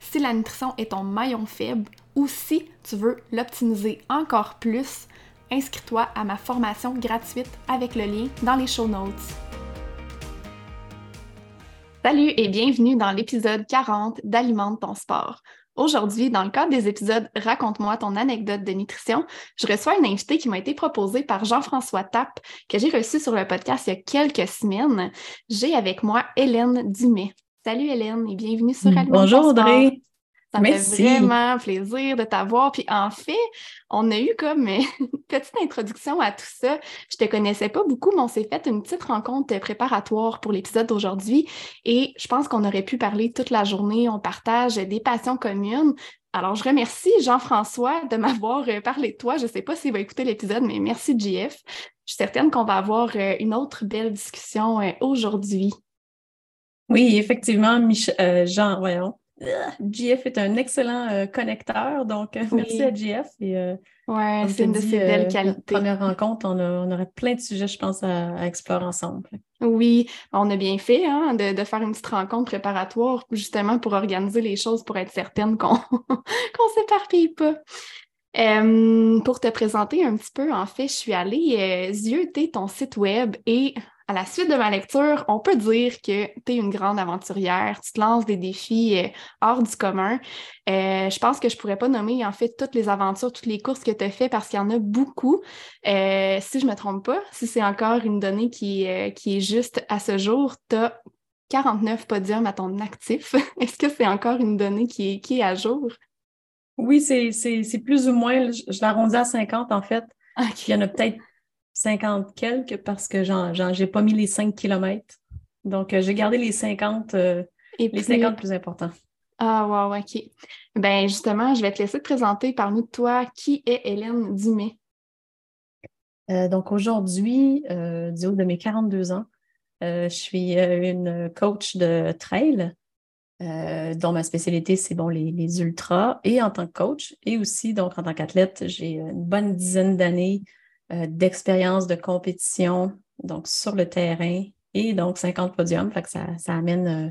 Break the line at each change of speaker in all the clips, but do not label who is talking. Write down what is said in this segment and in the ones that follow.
si la nutrition est ton maillon faible ou si tu veux l'optimiser encore plus, inscris-toi à ma formation gratuite avec le lien dans les show notes. Salut et bienvenue dans l'épisode 40 d'Alimente ton sport. Aujourd'hui, dans le cadre des épisodes Raconte-moi ton anecdote de nutrition, je reçois une invitée qui m'a été proposée par Jean-François Tapp, que j'ai reçu sur le podcast il y a quelques semaines. J'ai avec moi Hélène Dumais. Salut Hélène et bienvenue sur Alimente
Bonjour Audrey.
Ça me fait vraiment plaisir de t'avoir. Puis en fait, on a eu comme une petite introduction à tout ça. Je te connaissais pas beaucoup, mais on s'est fait une petite rencontre préparatoire pour l'épisode d'aujourd'hui. Et je pense qu'on aurait pu parler toute la journée. On partage des passions communes. Alors, je remercie Jean-François de m'avoir parlé de toi. Je ne sais pas s'il va écouter l'épisode, mais merci JF. Je suis certaine qu'on va avoir une autre belle discussion aujourd'hui.
Oui, effectivement, euh, Jean, voyons. GF est un excellent euh, connecteur, donc euh, merci à.
Et, ouais, c'est une de ses belles qualités.
Première rencontre, on, aurait plein de sujets, je pense, à, explorer ensemble.
Oui, on a bien fait hein, de, faire une petite rencontre préparatoire justement pour organiser les choses, pour être certaine qu'on ne s'éparpille pas. pour te présenter un petit peu, en fait, je suis allée zioter ton site web et à la suite de ma lecture, on peut dire que tu es une grande aventurière, tu te lances des défis euh, hors du commun. Euh, je pense que je pourrais pas nommer en fait toutes les aventures, toutes les courses que tu as fait parce qu'il y en a beaucoup. Euh, si je me trompe pas, si c'est encore une donnée qui, qui est juste à ce jour, tu as 49 podiums à ton actif. Est-ce que c'est encore une donnée qui est, qui est à jour?
Oui, c'est plus ou moins, je, l'arrondis à 50 en fait. Il y en a peut-être 50 quelques parce que j'ai pas mis les 5 km. Donc, euh, j'ai gardé les 50, euh, Et les 50 plus importants.
Ah, wow, OK. Ben justement, je vais te laisser te présenter. par nous de toi. Qui est Hélène Dumais?
Euh, donc, aujourd'hui, du haut de mes 42 ans, je suis une coach de trail, dont ma spécialité, c'est bon, les, les, ultras, et en tant que coach, et aussi, donc, en tant qu'athlète, j'ai une bonne dizaine d'années euh, d'expérience de compétition, donc sur le terrain, et donc 50 podiums. Fait que ça, amène, euh,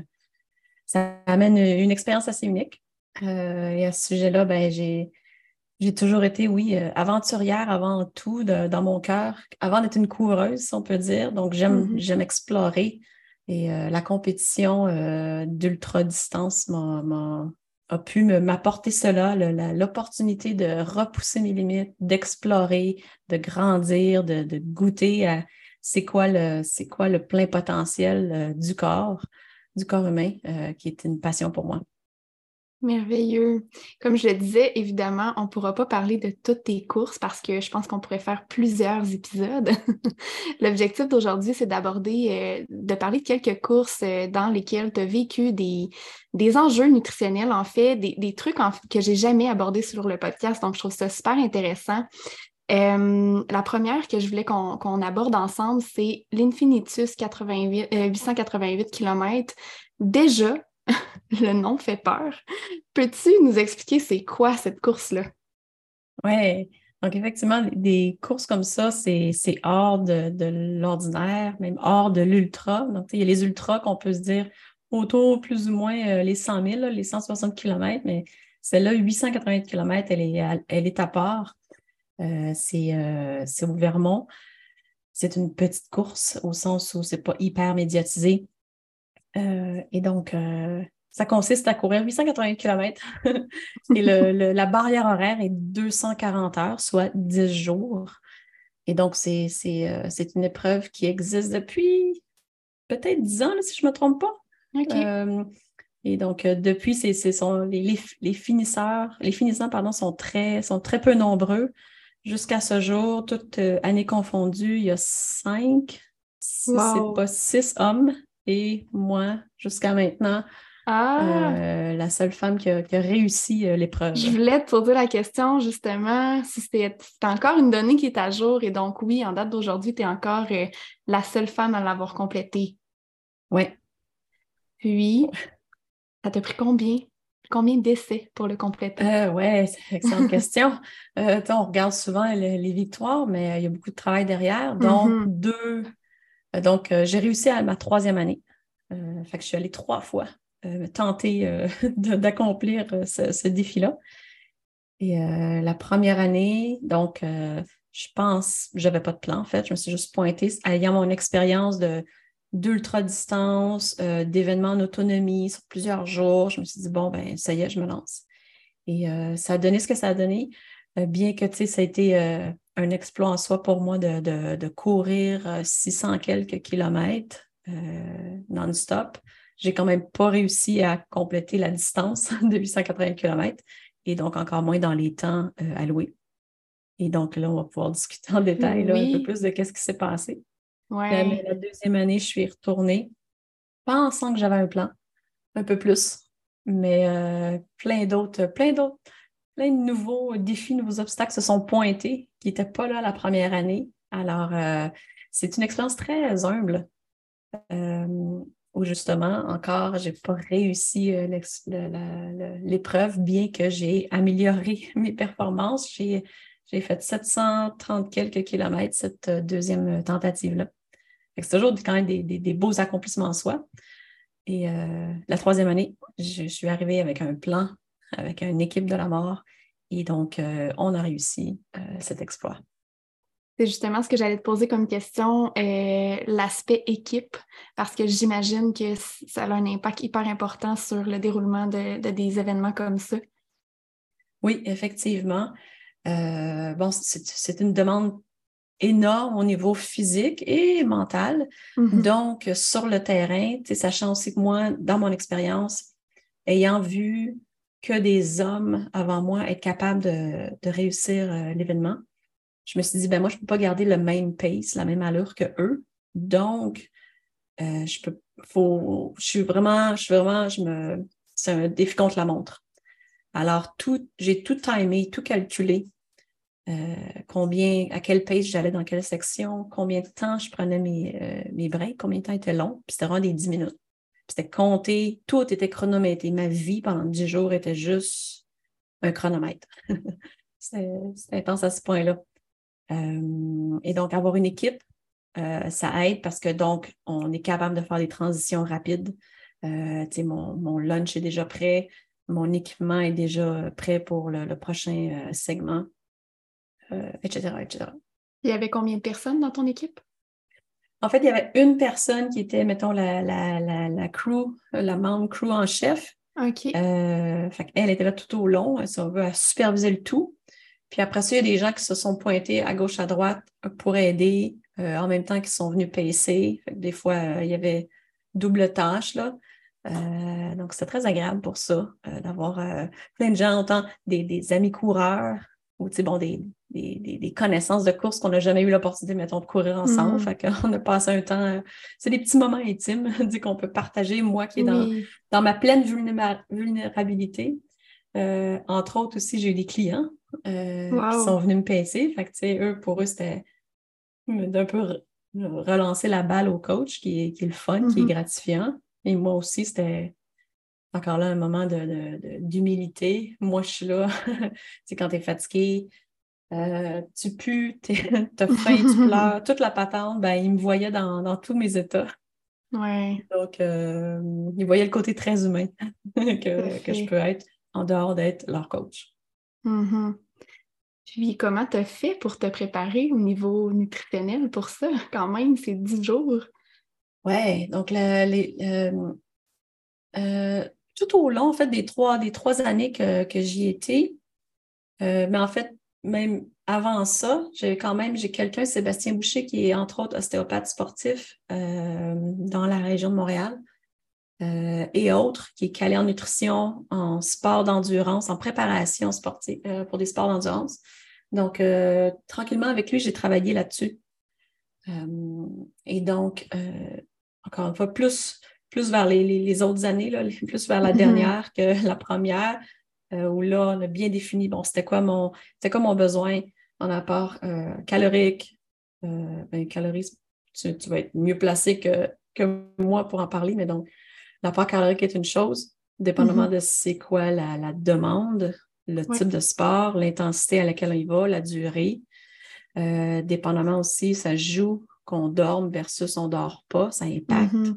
ça amène une expérience assez unique. Euh, et à ce sujet-là, ben, j'ai, j'ai toujours été, oui, aventurière avant tout dans mon cœur, avant d'être une coureuse, si on peut dire. Donc, j'aime, mm-hmm. j'aime explorer. Et la compétition d'ultra-distance m'a, a pu m'apporter cela, l'opportunité de repousser mes limites, d'explorer, de grandir, de, goûter à c'est quoi le quoi le plein potentiel euh, du corps, du corps humain, euh, qui est une passion pour moi.
Merveilleux. Comme je le disais, évidemment, on ne pourra pas parler de toutes tes courses parce que je pense qu'on pourrait faire plusieurs épisodes. L'objectif d'aujourd'hui, c'est d'aborder, euh, de parler de quelques courses euh, dans lesquelles tu as vécu des, enjeux nutritionnels, en fait, des, des trucs en, que j'ai jamais abordés sur le podcast. Donc, je trouve ça super intéressant. Euh, la première que je voulais qu'on aborde ensemble, c'est l'Infinitus 888 km. Déjà, le nom fait peur. Peux-tu nous expliquer c'est quoi cette course-là?
Oui, donc effectivement, des courses comme ça, c'est hors de, l'ordinaire, même hors de l'ultra. Donc, il y a les ultras qu'on peut se dire autour plus ou moins euh, les 100 000, les 160 km, mais celle-là, 880 km, elle est à, elle est à part. Euh, euh, c'est au Vermont. C'est une petite course au sens où c'est pas hyper médiatisé. et donc, ça consiste à courir 880 km et la barrière horaire est 240 heures, soit 10 jours. Et donc, c'est euh, une épreuve qui existe depuis peut-être 10 ans, si je ne me trompe pas. Euh, et donc, euh, depuis, c'est les, les, finisseurs, les finissants pardon, sont, très, sont très peu nombreux. Jusqu'à ce jour, toutes années confondues, il y a cinq, si c'est pas six hommes et moi, jusqu'à maintenant, ah! Euh, la seule femme qui a, réussi euh, l'épreuve.
Je voulais te poser la question justement si c'était encore une donnée qui est à jour et donc oui, en date d'aujourd'hui, tu es encore euh, la seule femme à l'avoir complétée.
Oui.
Puis, ça t'a pris combien? Combien d'essais pour le compléter?
oui, c'est une excellente question. on regarde souvent les, victoires, mais il y a beaucoup de travail derrière. Donc, mm-hmm. deux. donc, j'ai réussi à ma troisième année. fait que je suis allée trois fois tenter euh, d'accomplir euh, ce, défi-là. Et la première année, donc, je pense, je n'avais pas de plan en fait, je me suis juste pointée, ayant mon expérience de d'ultra-distance, d'événements en autonomie sur plusieurs jours. Je me suis dit, bon, ben ça y est, je me lance. Et ça a donné ce que ça a donné, bien que, tu sais, ça a été un exploit en soi pour moi de, de courir 600 quelques kilomètres non-stop j'ai quand même pas réussi à compléter la distance de 880 km et donc encore moins dans les temps euh, alloués. Et donc là, on va pouvoir discuter en détail un peu plus de ce qui s'est passé.
Ouais.
la deuxième année, je suis retournée pensant que j'avais un plan, un peu plus, mais euh, plein d'autres, plein d'autres, plein de nouveaux défis, nouveaux obstacles se sont pointés qui n'étaient pas là la première année. Alors, euh, c'est une expérience très humble où justement, encore, je n'ai pas réussi euh, l'épreuve, bien que j'ai amélioré mes performances. J'ai fait 730 quelques kilomètres cette euh, deuxième tentative-là. C'est toujours quand même des, beaux accomplissements en soi. Et euh, la troisième année, je, suis arrivée avec un plan, avec une équipe de la mort. Et donc, on a réussi cet exploit.
C'est justement ce que j'allais te poser comme question, euh, l'aspect équipe, parce que j'imagine que ça a un impact hyper important sur le déroulement de, des événements comme ça.
Oui, effectivement. Euh, bon, c'est une demande énorme au niveau physique et mental. Mm-hmm. Donc, sur le terrain, sachant aussi que moi, dans mon expérience, ayant vu que des hommes avant moi être capables de, réussir euh, l'événement, je me suis dit, ben moi, je ne peux pas garder le même pace, la même allure que eux. Donc, euh, je peux, faut, je suis vraiment, je suis vraiment, je me, c'est un défi contre la montre. Alors, tout, j'ai tout timé, tout calculé. Euh, combien, à quel pace j'allais dans quelle section, combien de temps je prenais mes, euh, mes breaks, combien de temps était long, puis c'était vraiment des 10 minutes. Puis c'était compté, tout était chronométré. Ma vie pendant 10 jours était juste un chronomètre. c'était intense à ce point-là. Euh, et donc, avoir une équipe, euh, ça aide parce que donc, on est capable de faire des transitions rapides. Euh, mon, mon, lunch est déjà prêt, mon équipement est déjà prêt pour le, prochain segment, etc., etc.
Il y avait combien de personnes dans ton équipe?
En fait, il y avait une personne qui était, mettons, la, la, la, la crew, la membre crew en chef.
OK.
elle était là tout au long. Si on veut, superviser le tout. Puis après ça, il y a des gens qui se sont pointés à gauche, à droite pour aider, euh, en même temps qu'ils sont venus pacer. des fois, euh, il y avait double tâche. Là. Euh, donc, c'est très agréable pour ça, d'avoir plein de gens, autant des, amis coureurs ou bon, des, des, connaissances de course qu'on n'a jamais eu l'opportunité, mettons, de courir ensemble. Mm. Fait qu'on a passé un temps. c'est des petits moments intimes qu'on peut partager, moi qui est dans, dans ma pleine vulnérabilité. entre autres aussi, j'ai eu des clients euh, qui sont venus me pincer. Fait que, eux, pour eux, c'était d'un peu relancer la balle au coach, qui est, qui est le fun, qui est mm-hmm. gratifiant. Et moi aussi, c'était encore là, un moment d'humilité. Moi, je suis là. c'est quand tu es fatigué, euh, tu pues, t'as faim, tu pleures, toute la patente, ben, il me voyait dans, tous mes états.
Ouais.
Donc, euh, il voyait le côté très humain que, que, je peux être en dehors d'être leur coach.
Mm-hmm. Puis, comment tu as fait pour te préparer au niveau nutritionnel pour ça? Quand même, c'est dix jours.
Oui, donc les, euh, tout au long, en fait, des trois, des trois années que, que j'y étais, mais en fait, même avant ça, j'ai quand même j'ai quelqu'un, Sébastien Boucher, qui est entre autres ostéopathe sportif euh, dans la région de Montréal euh, et autres, qui est calé en nutrition, en sport d'endurance, en préparation sportive euh, pour des sports d'endurance. Donc, tranquillement avec lui, j'ai travaillé là-dessus. et donc, encore une fois, plus, plus vers les, les, autres années, là, plus vers la dernière que la première. Euh, où là, on a bien défini, bon, c'était quoi mon, c'était quoi mon besoin en apport euh, calorique. Euh, ben, calories, tu, vas être mieux placé que, que moi pour en parler, mais donc, l'apport calorique est une chose, dépendamment mm-hmm. de c'est quoi la, demande, le type de sport, l'intensité à laquelle on y va, la durée. dépendamment aussi, ça joue qu'on dorme versus on ne dort pas, ça impacte. Mm-hmm.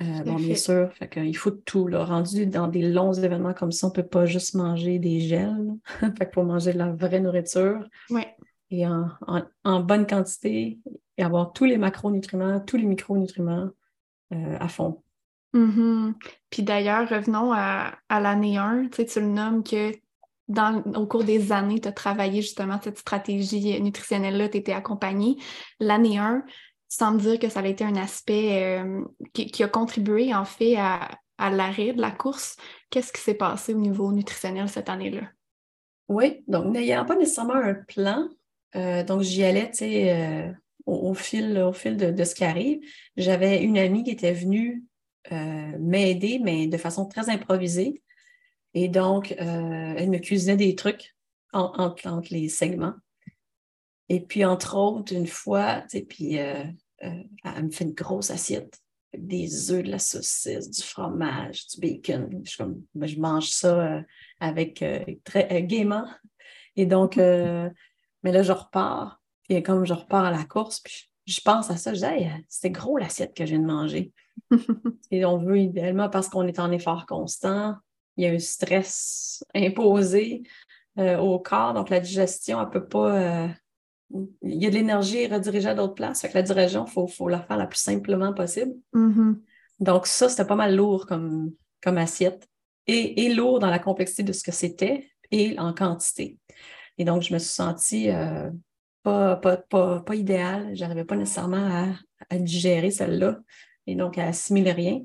Euh, bon, bien sûr, fait il faut tout. Là. Rendu dans des longs événements comme ça, on ne peut pas juste manger des gels. fait qu'il faut manger de la vraie nourriture. Et en, bonne quantité et avoir tous les macronutriments, tous les micronutriments euh, à fond.
Mm-hmm. Puis d'ailleurs, revenons à, l'année 1. Tu, sais, tu le nommes que dans, au cours des années, tu as travaillé justement cette stratégie nutritionnelle-là, tu étais accompagnée. L'année 1, sans me dire que ça a été un aspect euh, qui, a contribué en fait à, l'arrêt de la course. Qu'est-ce qui s'est passé au niveau nutritionnel cette année-là?
Oui, donc n'ayant pas nécessairement un plan, euh, donc j'y allais, tu sais, euh, au, fil, au fil de, ce qui arrive. J'avais une amie qui était venue m'aider, mais de façon très improvisée. Et donc, elle me cuisinait des trucs entre les segments. Et puis, entre autres, une fois, puis euh, elle me fait une grosse assiette avec des œufs, de la saucisse, du fromage, du bacon. Je, comme, ben, je mange ça euh, avec euh, très gaiement. Et donc, mais là, je repars. Puis comme je repars à la course, puis je, pense à ça, je dis, c'était gros l'assiette que je viens de manger. Et on veut idéalement, parce qu'on est en effort constant, il y a un stress imposé au corps, donc la digestion, elle ne peut pas il y a de l'énergie redirigée à d'autres places. Fait que la direction, il faut, la faire la plus simplement possible.
Mm-hmm.
Donc, ça, c'était pas mal lourd comme, comme assiette. Et, lourd dans la complexité de ce que c'était et en quantité. Et donc, je me suis sentie euh, pas, pas, pas, idéale. Je n'arrivais pas nécessairement à, digérer celle-là et donc à assimiler rien.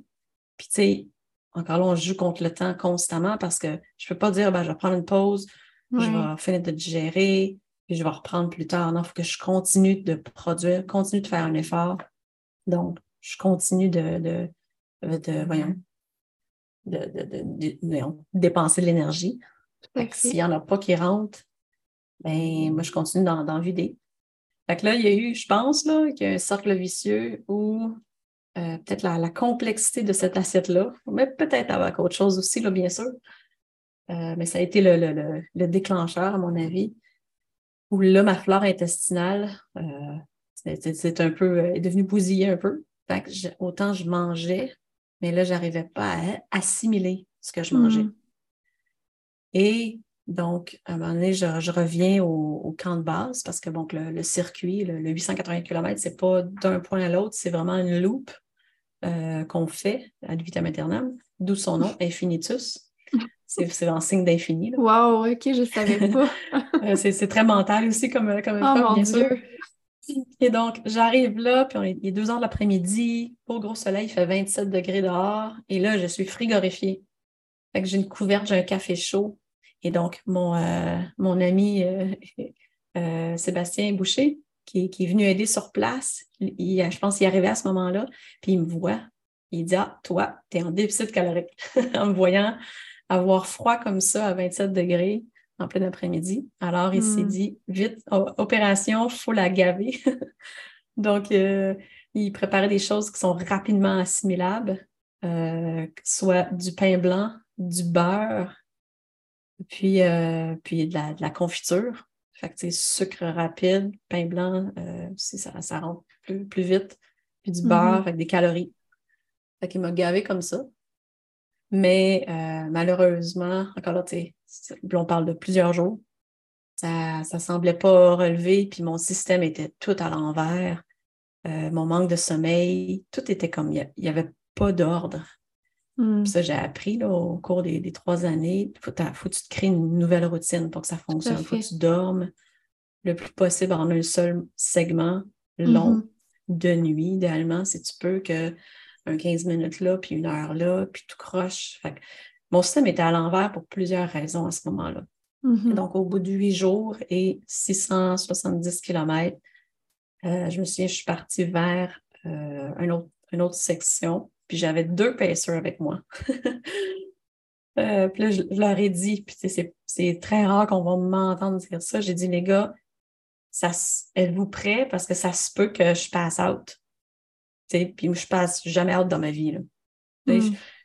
Puis, tu sais, encore là, on joue contre le temps constamment parce que je ne peux pas dire, ben, je vais prendre une pause, je vais finir de digérer, puis je vais reprendre plus tard. Non, il faut que je continue de produire, continue de faire un effort. Donc, je continue de, de, de, voyons, de, dépenser de l'énergie. S'il n'y en a pas qui rentrent, ben, moi, je continue d'en vider. Fait que là, il y a eu, je pense, là, qu'il y a un cercle vicieux où euh, peut-être la, complexité de cette assiette-là, mais peut-être avec autre chose aussi, là, bien sûr. Euh, mais ça a été le, le, le, déclencheur, à mon avis où là, ma flore intestinale, euh, c'est un peu, est devenue bousillée un peu. autant je mangeais, mais là, je n'arrivais pas à assimiler ce que je mangeais. Hmm. Et donc, à un moment donné, je, reviens au, camp de base parce que donc, le, circuit, le, 880 km, ce n'est pas d'un point à l'autre, c'est vraiment une loupe euh, qu'on fait à vitam aeternam, d'où son nom, infinitus. C'est en signe d'infini.
Wow, ok, je ne savais pas.
Euh, c'est très mental aussi comme, comme oh, bien sûr. Et donc, j'arrive là, puis on est, il est 2 heures de l'après-midi, au gros soleil, il fait 27 degrés dehors, et là, je suis frigorifiée. Fait que j'ai une couverte, j'ai un café chaud. Et donc, mon, euh, mon ami euh, Sébastien Boucher, qui, est venu aider sur place, il, je pense qu'il est arrivé à ce moment-là, puis il me voit. Il dit Ah, toi, tu es en déficit calorique. en me voyant avoir froid comme ça à 27 degrés en plein après-midi. Alors, il s'est hmm. dit, vite, opération, il faut la gaver. Donc, euh, il préparait des choses qui sont rapidement assimilables. soit du pain blanc, du beurre, puis, puis de, la, confiture. Fait que, c'est sucre rapide, pain blanc, ça, ça rentre plus, plus vite, puis du mm-hmm. beurre avec des calories. Fait qu'il m'a gavé comme ça. Mais malheureusement, encore là, tu sais, on parle de plusieurs jours, ça ne semblait pas relever, puis mon système était tout à l'envers. Euh, mon manque de sommeil, tout était comme, il n'y avait pas d'ordre. Hmm. Ça, j'ai appris là, au cours des, trois années, il faut, faut, que tu te crées une nouvelle routine pour que ça fonctionne. Il faut que tu dormes le plus possible en un seul segment long mm-hmm. de nuit, idéalement, si tu peux, que un 15 minutes là, puis une heure là, puis tout croche. mon système était à l'envers pour plusieurs raisons à ce moment-là. Mm-hmm. Donc, au bout de huit jours et 670 km, euh, je me souviens, je suis partie vers euh, une autre section, puis j'avais deux pacers avec moi. Euh, puis là, je, leur ai dit, puis c'est très rare qu'on va m'entendre dire ça. J'ai dit, les gars, ça, êtes-vous prêts? Parce que ça se peut que je passe out. Puis je passe jamais out dans ma vie. Là. Mm.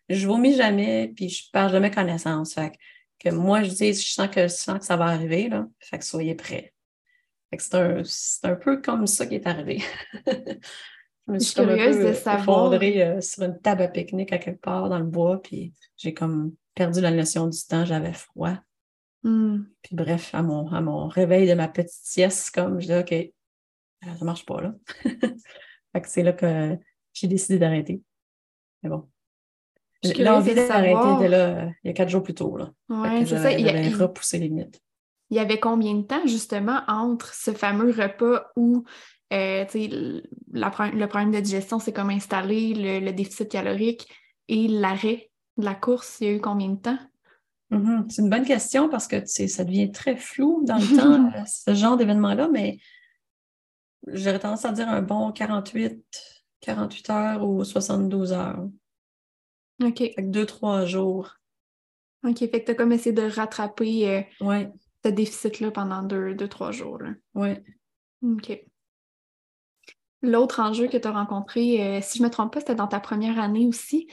Je, je, vomis jamais, puis je perds jamais connaissance. Fait que moi, je dis, je sens que, je sens que ça va arriver, là. Fait que soyez prêts. C'est un, un, peu comme ça qui est arrivé. je me suis comme un peu effondrée euh, sur une table à pique-nique à quelque part dans le bois, puis j'ai comme perdu la notion du temps, j'avais froid. Hmm. Puis bref, à mon, à mon réveil de ma petite sieste, comme je dis, OK, euh, ça marche pas là. fait que c'est là que j'ai décidé d'arrêter. Mais bon. L'envie d'arrêter était là euh, il y a quatre jours plus tôt. Là.
Ouais, c'est ça. Il a repoussé les limites il y avait combien de temps justement entre ce fameux repas où euh, le problème de digestion s'est comme installé, le, déficit calorique et l'arrêt de la course, il y a eu combien de temps?
Mm-hmm. C'est une bonne question parce que ça devient très flou dans le temps, ce genre d'événement-là, mais j'aurais tendance à dire un bon 48, 48 heures ou 72 heures.
OK.
Fait deux, trois jours.
OK, fait que tu as comme essayé de rattraper euh,
ouais
ce déficit-là pendant deux, deux, trois jours.
Oui.
OK. L'autre enjeu que tu as rencontré, euh, si je ne me trompe pas, c'était dans ta première année aussi,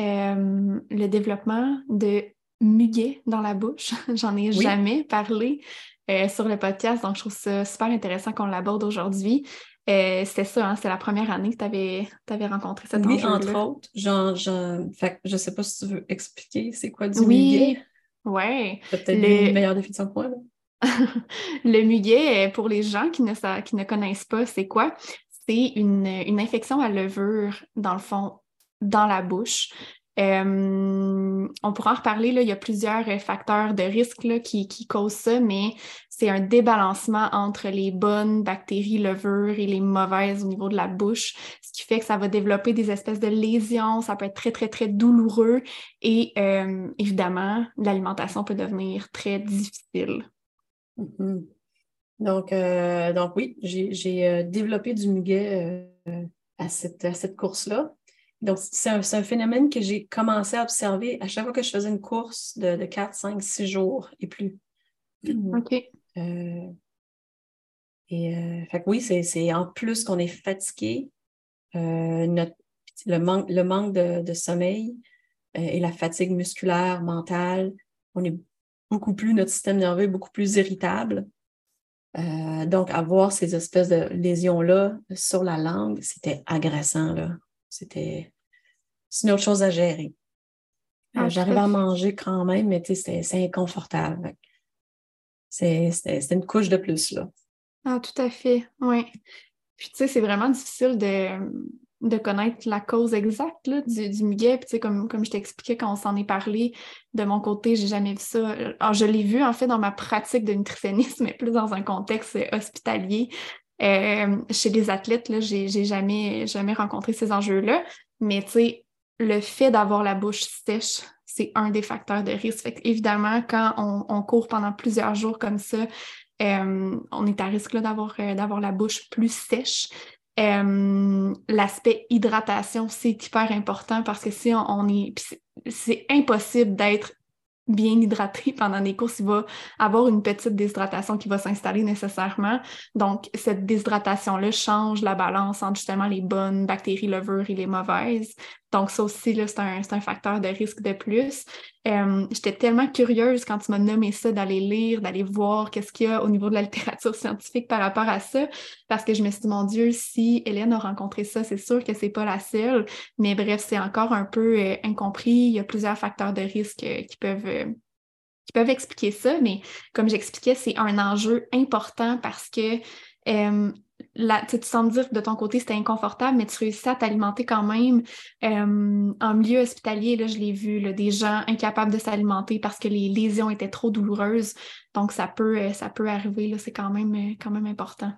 euh, le développement de muguet dans la bouche. J'en ai jamais parlé euh, sur le podcast, donc je trouve ça super intéressant qu'on l'aborde aujourd'hui. c'était ça, hein, c'est la première année que tu avais, rencontré cette
Oui, entre autres. Genre, je ne sais pas si tu veux expliquer c'est quoi du oui. muguet.
Oui.
peut-être le... une meilleure définition que moi.
le muguet, pour les gens qui ne, qui ne connaissent pas, c'est quoi? Une, infection à levure, dans le fond, dans la bouche. Euh, on pourra en reparler, là, il y a plusieurs facteurs de risque là, qui, qui, causent ça, mais c'est un débalancement entre les bonnes bactéries levures et les mauvaises au niveau de la bouche, ce qui fait que ça va développer des espèces de lésions, ça peut être très, très, très douloureux et euh, évidemment, l'alimentation peut devenir très difficile.
Mm-hmm. Donc, euh, donc oui, j'ai développé du muguet à cette, à cette course-là. Donc, c'est un, phénomène que j'ai commencé à observer à chaque fois que je faisais une course de, de 4, 5, 6 jours et plus.
OK.
Euh, et euh, fait oui, c'est en plus qu'on est fatigué, euh, le, manque, le manque de, sommeil et la fatigue musculaire, mentale, on est beaucoup plus, notre système nerveux est beaucoup plus irritable. Donc, avoir ces espèces de lésions-là sur la langue, c'était agressant. C'était une autre chose à gérer. Ah, j'arrive à manger quand même, mais c'est inconfortable. C'est une couche de plus, là.
Ah, tout à fait, oui. Puis, tu sais, c'est vraiment difficile de, de, connaître la cause exacte du, du muguet. Puis, comme, comme je t'expliquais quand on s'en est parlé, de mon côté, j'ai jamais vu ça. Alors, je l'ai vu, en fait, dans ma pratique de nutritionnisme, mais plus dans un contexte hospitalier. Euh, chez les athlètes, là, j'ai, jamais, jamais rencontré ces enjeux-là. Mais, le fait d'avoir la bouche sèche, c'est un des facteurs de risque. Évidemment, quand on, court pendant plusieurs jours comme ça, euh, on est à risque d'avoir, euh, d'avoir la bouche plus sèche. Euh, l'aspect hydratation, c'est hyper important parce que si on, est. C'est impossible d'être bien hydraté pendant des courses, il va avoir une petite déshydratation qui va s'installer nécessairement. Donc, cette déshydratation-là change la balance entre justement les bonnes bactéries levures et les mauvaises. Donc, ça aussi, c'est un, un, facteur de risque de plus. Euh, j'étais tellement curieuse quand tu m'as nommé ça, d'aller lire, d'aller voir qu'est-ce qu'il y a au niveau de la littérature scientifique par rapport à ça, parce que je me suis dit, mon Dieu, si Hélène a rencontré ça, c'est sûr que c'est pas la seule. Mais bref, c'est encore un peu euh, incompris. Il y a plusieurs facteurs de risque euh, qui peuvent qui peuvent expliquer ça, mais comme j'expliquais, c'est un enjeu important parce que tu sembles dire que de ton côté, c'était inconfortable, mais tu réussis à t'alimenter quand même. Euh, en milieu hospitalier, là, je l'ai vu, des gens incapables de s'alimenter parce que les lésions étaient trop douloureuses. Donc, ça peut, euh, ça peut arriver, c'est quand même, euh, quand même important.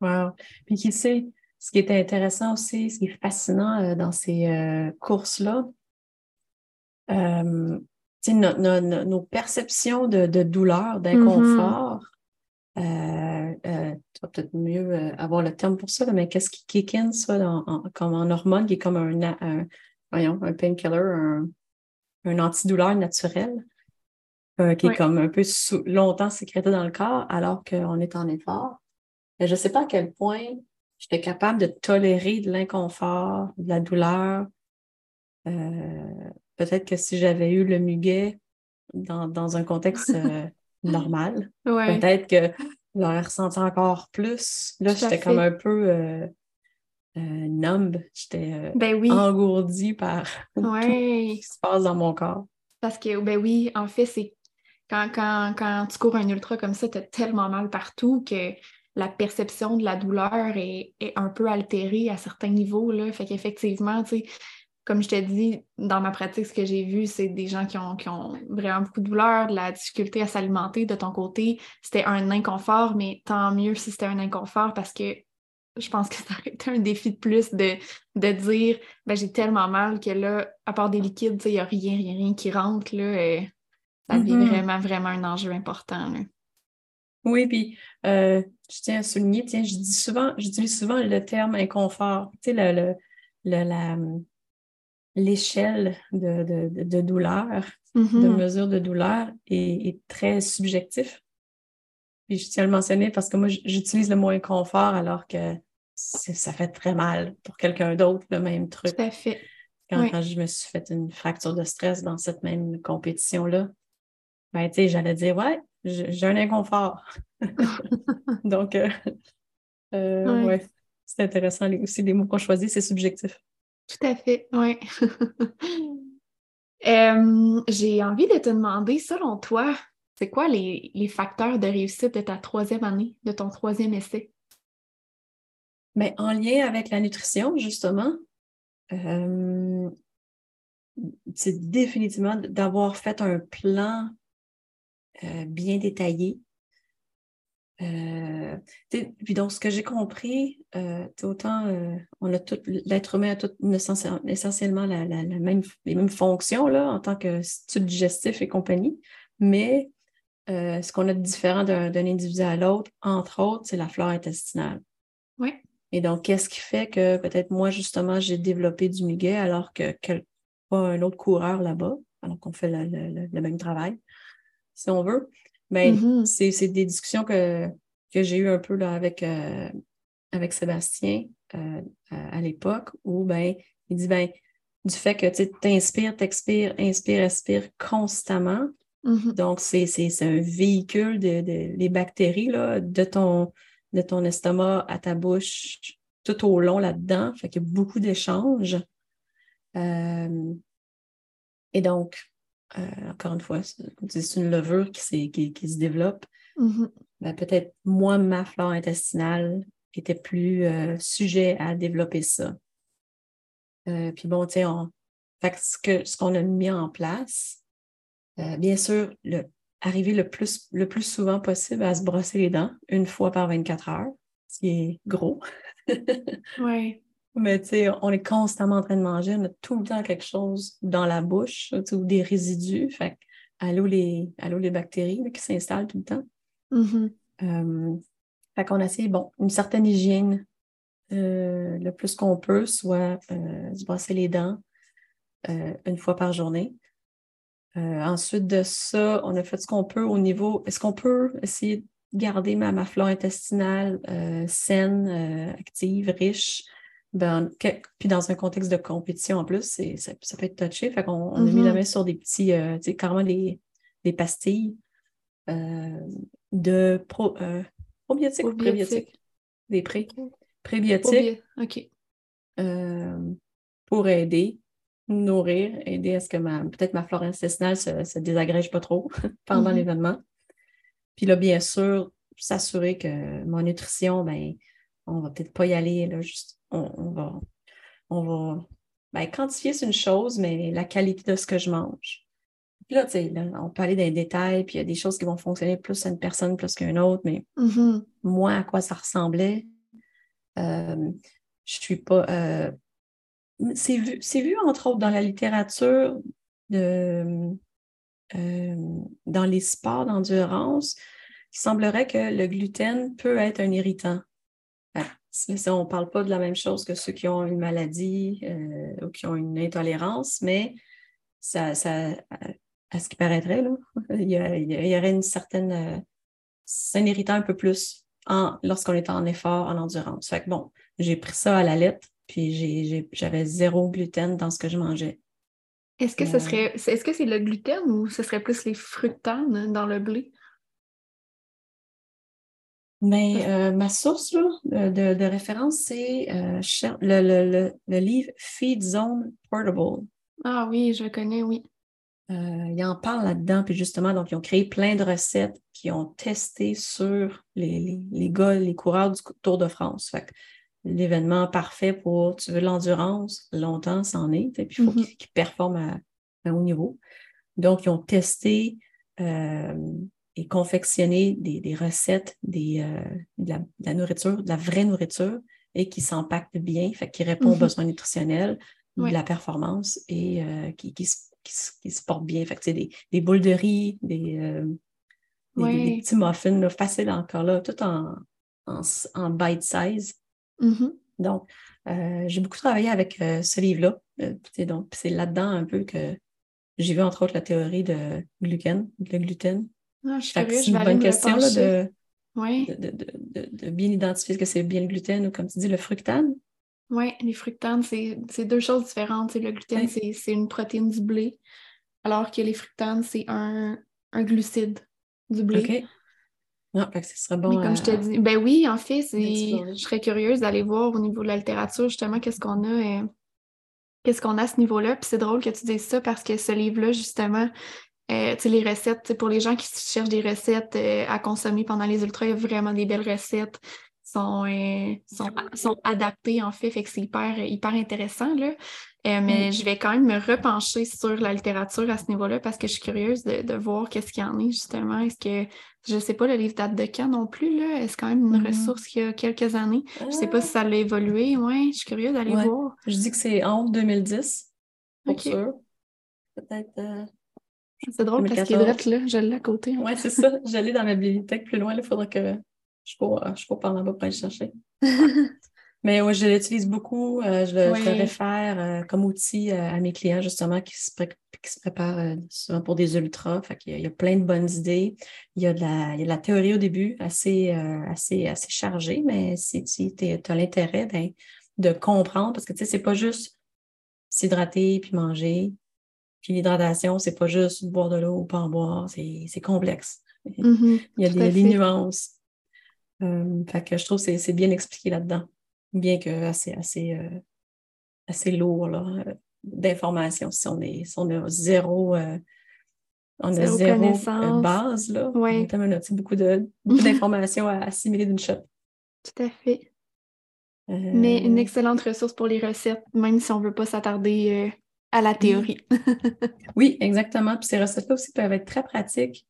Wow. Puis qui sait, ce qui est intéressant aussi, ce qui est fascinant dans ces courses-là, nos perceptions de, douleur, d'inconfort, tu vas peut-être mieux avoir le terme pour ça, mais qu'est-ce qui kick in, ça, comme en hormone, qui est comme un, voyons, un painkiller, un, un antidouleur naturel, qui est comme un peu longtemps sécrété dans le corps alors qu'on est en effort. je ne sais pas à quel point j'étais capable de tolérer de l'inconfort, de la douleur, peut-être que si j'avais eu le muguet dans, un contexte normal, peut-être que j'aurais ressenti encore plus. Là, j'étais comme un peu euh, euh numb. J'étais euh,
ben oui.
engourdie par tout ce qui se passe dans mon corps.
Parce que, ben oui, en fait, c'est quand, quand, tu cours un ultra comme ça, tu as tellement mal partout que la perception de la douleur est, est, un peu altérée à certains niveaux. Là. Fait qu'effectivement, tu sais, comme je te dis, dans ma pratique, ce que j'ai vu, c'est des gens qui ont, ont, vraiment beaucoup de douleur, de la difficulté à s'alimenter de ton côté. C'était un inconfort, mais tant mieux si c'était un inconfort parce que je pense que ça aurait été un défi de plus de, de dire ben, j'ai tellement mal que là, à part des liquides, il n'y a rien, rien, rien qui rentre. Là, et ça devient mm-hmm. vraiment, vraiment un enjeu important.
Oui, puis euh, je tiens à souligner, tiens, je dis souvent, j'utilise souvent le terme inconfort. Tu sais, le, le, la, l'échelle de, douleur, de mm-hmm. mesure de douleur est, très subjectif. Puis je tiens à le mentionner parce que moi, j'utilise le mot inconfort alors que ça fait très mal pour quelqu'un d'autre, le même truc.
Tout à fait.
Quand, je me suis fait une fracture de stress dans cette même compétition-là, ben, tu sais, j'allais dire, ouais, j'ai un inconfort. Donc, euh, euh, ouais, c'est intéressant. Aussi, les mots qu'on choisit, c'est subjectif.
Tout à fait, oui. J'ai envie de te demander, selon toi, c'est quoi les, facteurs de réussite de ta troisième année, de ton troisième essai?
Mais en lien avec la nutrition, justement, c'est définitivement d'avoir fait un plan euh, bien détaillé euh, puis donc, ce que j'ai compris, euh, autant euh, on a tout, l'être humain a tout essentiellement la, même, les mêmes fonctions là, en tant que tube digestif et compagnie, mais ce qu'on a de différent d'un, individu à l'autre, entre autres, c'est la flore intestinale.
Oui.
Et donc, qu'est-ce qui fait que peut-être moi, justement, j'ai développé du muguet alors que pas un autre coureur là-bas, alors qu'on fait le même travail, si on veut. Ben, mm-hmm. c'est des discussions que, que j'ai eues un peu là, avec, euh, avec Sébastien euh, à, l'époque où ben, il dit ben, du fait que tu inspires, t'expires, inspires, expires constamment.
Mm-hmm.
Donc, c'est un véhicule de, les bactéries là, de, ton, de ton estomac à ta bouche tout au long là-dedans. Fait qu'il y a beaucoup d'échanges. Euh, et donc, euh, encore une fois, c'est une levure qui, qui, se développe.
Mm-hmm.
Ben, peut-être moi, ma flore intestinale était plus euh, sujet à développer ça. Euh, puis bon, tu sais, ce qu'on a mis en place, bien sûr, le, arriver le plus, le plus souvent possible à se brosser les dents une fois par 24 heures, ce qui est gros.
oui.
Mais tu sais, on est constamment en train de manger, on a tout le temps quelque chose dans la bouche, ou des résidus. Fait allô les, allô les bactéries qui s'installent tout le temps.
Mm-hmm.
Euh, fait qu'on essaie, bon, une certaine hygiène euh, le plus qu'on peut, soit euh, se brosser les dents une fois par journée. ensuite de ça, on a fait ce qu'on peut au niveau, est-ce qu'on peut essayer de garder ma, ma flore intestinale saine, active, riche? Ben, puis dans un contexte de compétition en plus, ça, ça, peut être touché. Fait qu'on on a mis la mm-hmm. main sur des petits, euh, tu sais, carrément des, des pastilles euh, de pro, euh, probiotiques ou prébiotiques? Des pré prébiotiques.
OK.
pour aider, nourrir, aider à ce que ma peut-être ma flore intestinale se, se désagrège pas trop pendant mm-hmm. l'événement. Puis là, bien sûr, s'assurer que mon nutrition, ben, on va peut-être pas y aller, là, juste, on, va, on va ben, quantifier, c'est une chose, mais la qualité de ce que je mange. Puis là, tu sais, on peut aller dans les détails, puis il y a des choses qui vont fonctionner plus à une personne plus qu'à une autre, mais
mm-hmm.
moi, à quoi ça ressemblait, euh, je suis pas. Euh, c'est vu, vu, entre autres, dans la littérature, de, euh, dans les sports d'endurance, il semblerait que le gluten peut être un irritant. On ne parle pas de la même chose que ceux qui ont une maladie euh, ou qui ont une intolérance, mais ça, ça à ce qui paraîtrait, là, il, y aurait une certaine. Euh, c'est un peu plus lorsqu'on est en effort, en endurance. Fait que bon, j'ai pris ça à la lettre, puis j'avais zéro gluten dans ce que je mangeais.
Est-ce que ce euh, serait. Est-ce que c'est le gluten ou ce serait plus les fructanes dans le blé?
Mais euh, ma source de, référence, c'est euh, le, livre Feed Zone Portable.
Ah oui, je le connais, oui.
Euh, il en parle là-dedans, puis justement, donc, ils ont créé plein de recettes qui ont testé sur les, les, gars, les coureurs du Tour de France. l'événement parfait pour, tu veux l'endurance, longtemps, c'en est, puis il faut mm-hmm. qu'ils performent à, haut niveau. Donc, ils ont testé et confectionner des, recettes, des, euh, de, la, nourriture, de la vraie nourriture et qui s'impacte bien, fait, qui répond aux mm-hmm. besoins nutritionnels, de la performance et euh, qui, qui, se porte bien. Fait des, des, boules de riz, des, euh, des, petits muffins faciles encore là, tout en, en, bite size.
Mm-hmm.
Donc, j'ai beaucoup travaillé avec ce livre-là. donc, c'est là-dedans un peu que j'ai vu entre autres la théorie de gluten, de gluten
ah, je c'est une bonne question
de, de, bien identifier ce que c'est bien le gluten ou, comme tu dis, le fructane.
Oui, les fructanes, c'est deux choses différentes. Le gluten, c'est une protéine du blé, alors que les fructanes, c'est un, un, glucide du blé.
OK. Non, fait que ce serait bon.
Mais comme je te dis, ben oui, en fait, je serais curieuse d'aller voir au niveau de la littérature, justement, qu'est-ce qu'on a. Euh, qu'est-ce qu'on a à ce niveau-là. Puis c'est drôle que tu dises ça parce que ce livre-là, justement, euh, les recettes, pour les gens qui cherchent des recettes euh, à consommer pendant les ultras, il y a vraiment des belles recettes. Sont, euh, sont, sont adaptées en fait, fait que c'est hyper, hyper intéressant. Là. mais mm. je vais quand même me repencher sur la littérature à ce niveau-là parce que je suis curieuse de, voir qu'est-ce qu'il y en est justement. Est-ce que, je ne sais pas, le livre date de quand non plus, là? Est-ce quand même une mm-hmm. ressource qui a quelques années? Je ne sais pas si ça l'a évolué, ouais, je suis curieuse d'aller voir.
Je dis que c'est en 2010, pour sûr. Peut-être
c'est drôle parce qu'il est là, je l'ai à côté.
Oui, c'est ça. Je l'ai dans ma bibliothèque plus loin. Il faudra que je cours, je cours par là-bas pour aller chercher. Mais oui, je l'utilise beaucoup. Euh, je, le, réfère euh, comme outil euh, à mes clients, justement, qui se, préparent souvent pour des ultras. Fait il, y a, plein de bonnes idées. Il y a de la, il y a de la théorie au début, assez, assez, assez chargée, mais si, tu as l'intérêt ben, de comprendre, parce que tu sais, c'est pas juste s'hydrater puis manger. Puis l'hydratation, c'est pas juste boire de l'eau ou pas en boire, c'est complexe.
Mm-hmm.
Il y a des, nuances. Euh, fait que je trouve que c'est bien expliqué là-dedans, bien que assez, assez, euh, assez lourd euh, d'informations. Si on est, si on a zéro, on a zéro base, là, on a beaucoup d'informations à assimiler d'une shot.
Tout à fait. Mais une excellente ressource pour les recettes, même si on ne veut pas s'attarder à la théorie.
oui, exactement. Puis ces recettes-là aussi peuvent être très pratiques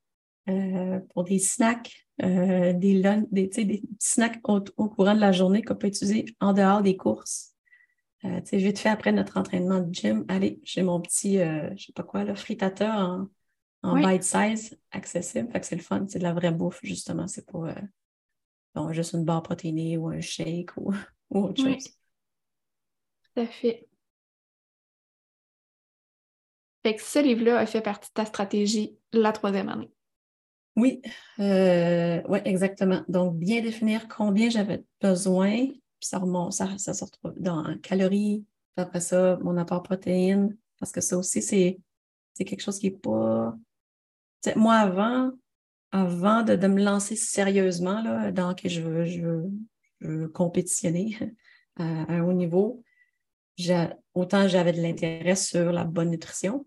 euh, pour des snacks, euh, des, des, des snacks au, courant de la journée qu'on peut utiliser en dehors des courses. Euh, vite fait après notre entraînement de gym, allez, j'ai mon petit, euh, je sais pas quoi, le fritateur en, en bite size accessible. Fait que c'est le fun, c'est de la vraie bouffe, justement. C'est pas bon, juste une barre protéinée ou un shake ou, autre chose.
Tout à fait. Fait que ce livre-là a fait partie de ta stratégie la troisième année.
Oui, euh, exactement. Donc, bien définir combien j'avais besoin, puis ça remonte, ça, ça se retrouve dans calories, puis après ça, mon apport protéines, parce que ça aussi, c'est quelque chose qui n'est pas. moi, avant, avant de, de, me lancer sérieusement là, dans que je veux, je veux, compétitionner à, un haut niveau, autant j'avais de l'intérêt sur la bonne nutrition,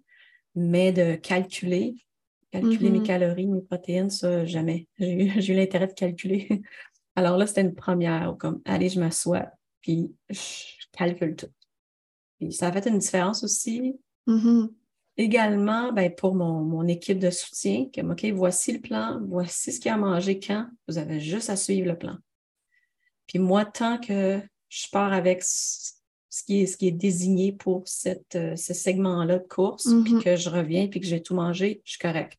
mais de calculer, calculer mes mm-hmm. calories, mes protéines, ça, jamais. J'ai eu l'intérêt de calculer. Alors là, c'était une première, comme, allez, je m'assois, puis je calcule tout. Puis ça a fait une différence aussi.
Mm-hmm.
Également, ben, pour mon, équipe de soutien, comme, OK, voici le plan, voici ce qu'il y a à manger quand, vous avez juste à suivre le plan. Puis moi, tant que je pars avec ce qui est, ce qui est désigné pour cette, euh, ce segment-là de course, puis mm-hmm. que je reviens, puis que j'ai tout mangé, je suis correct.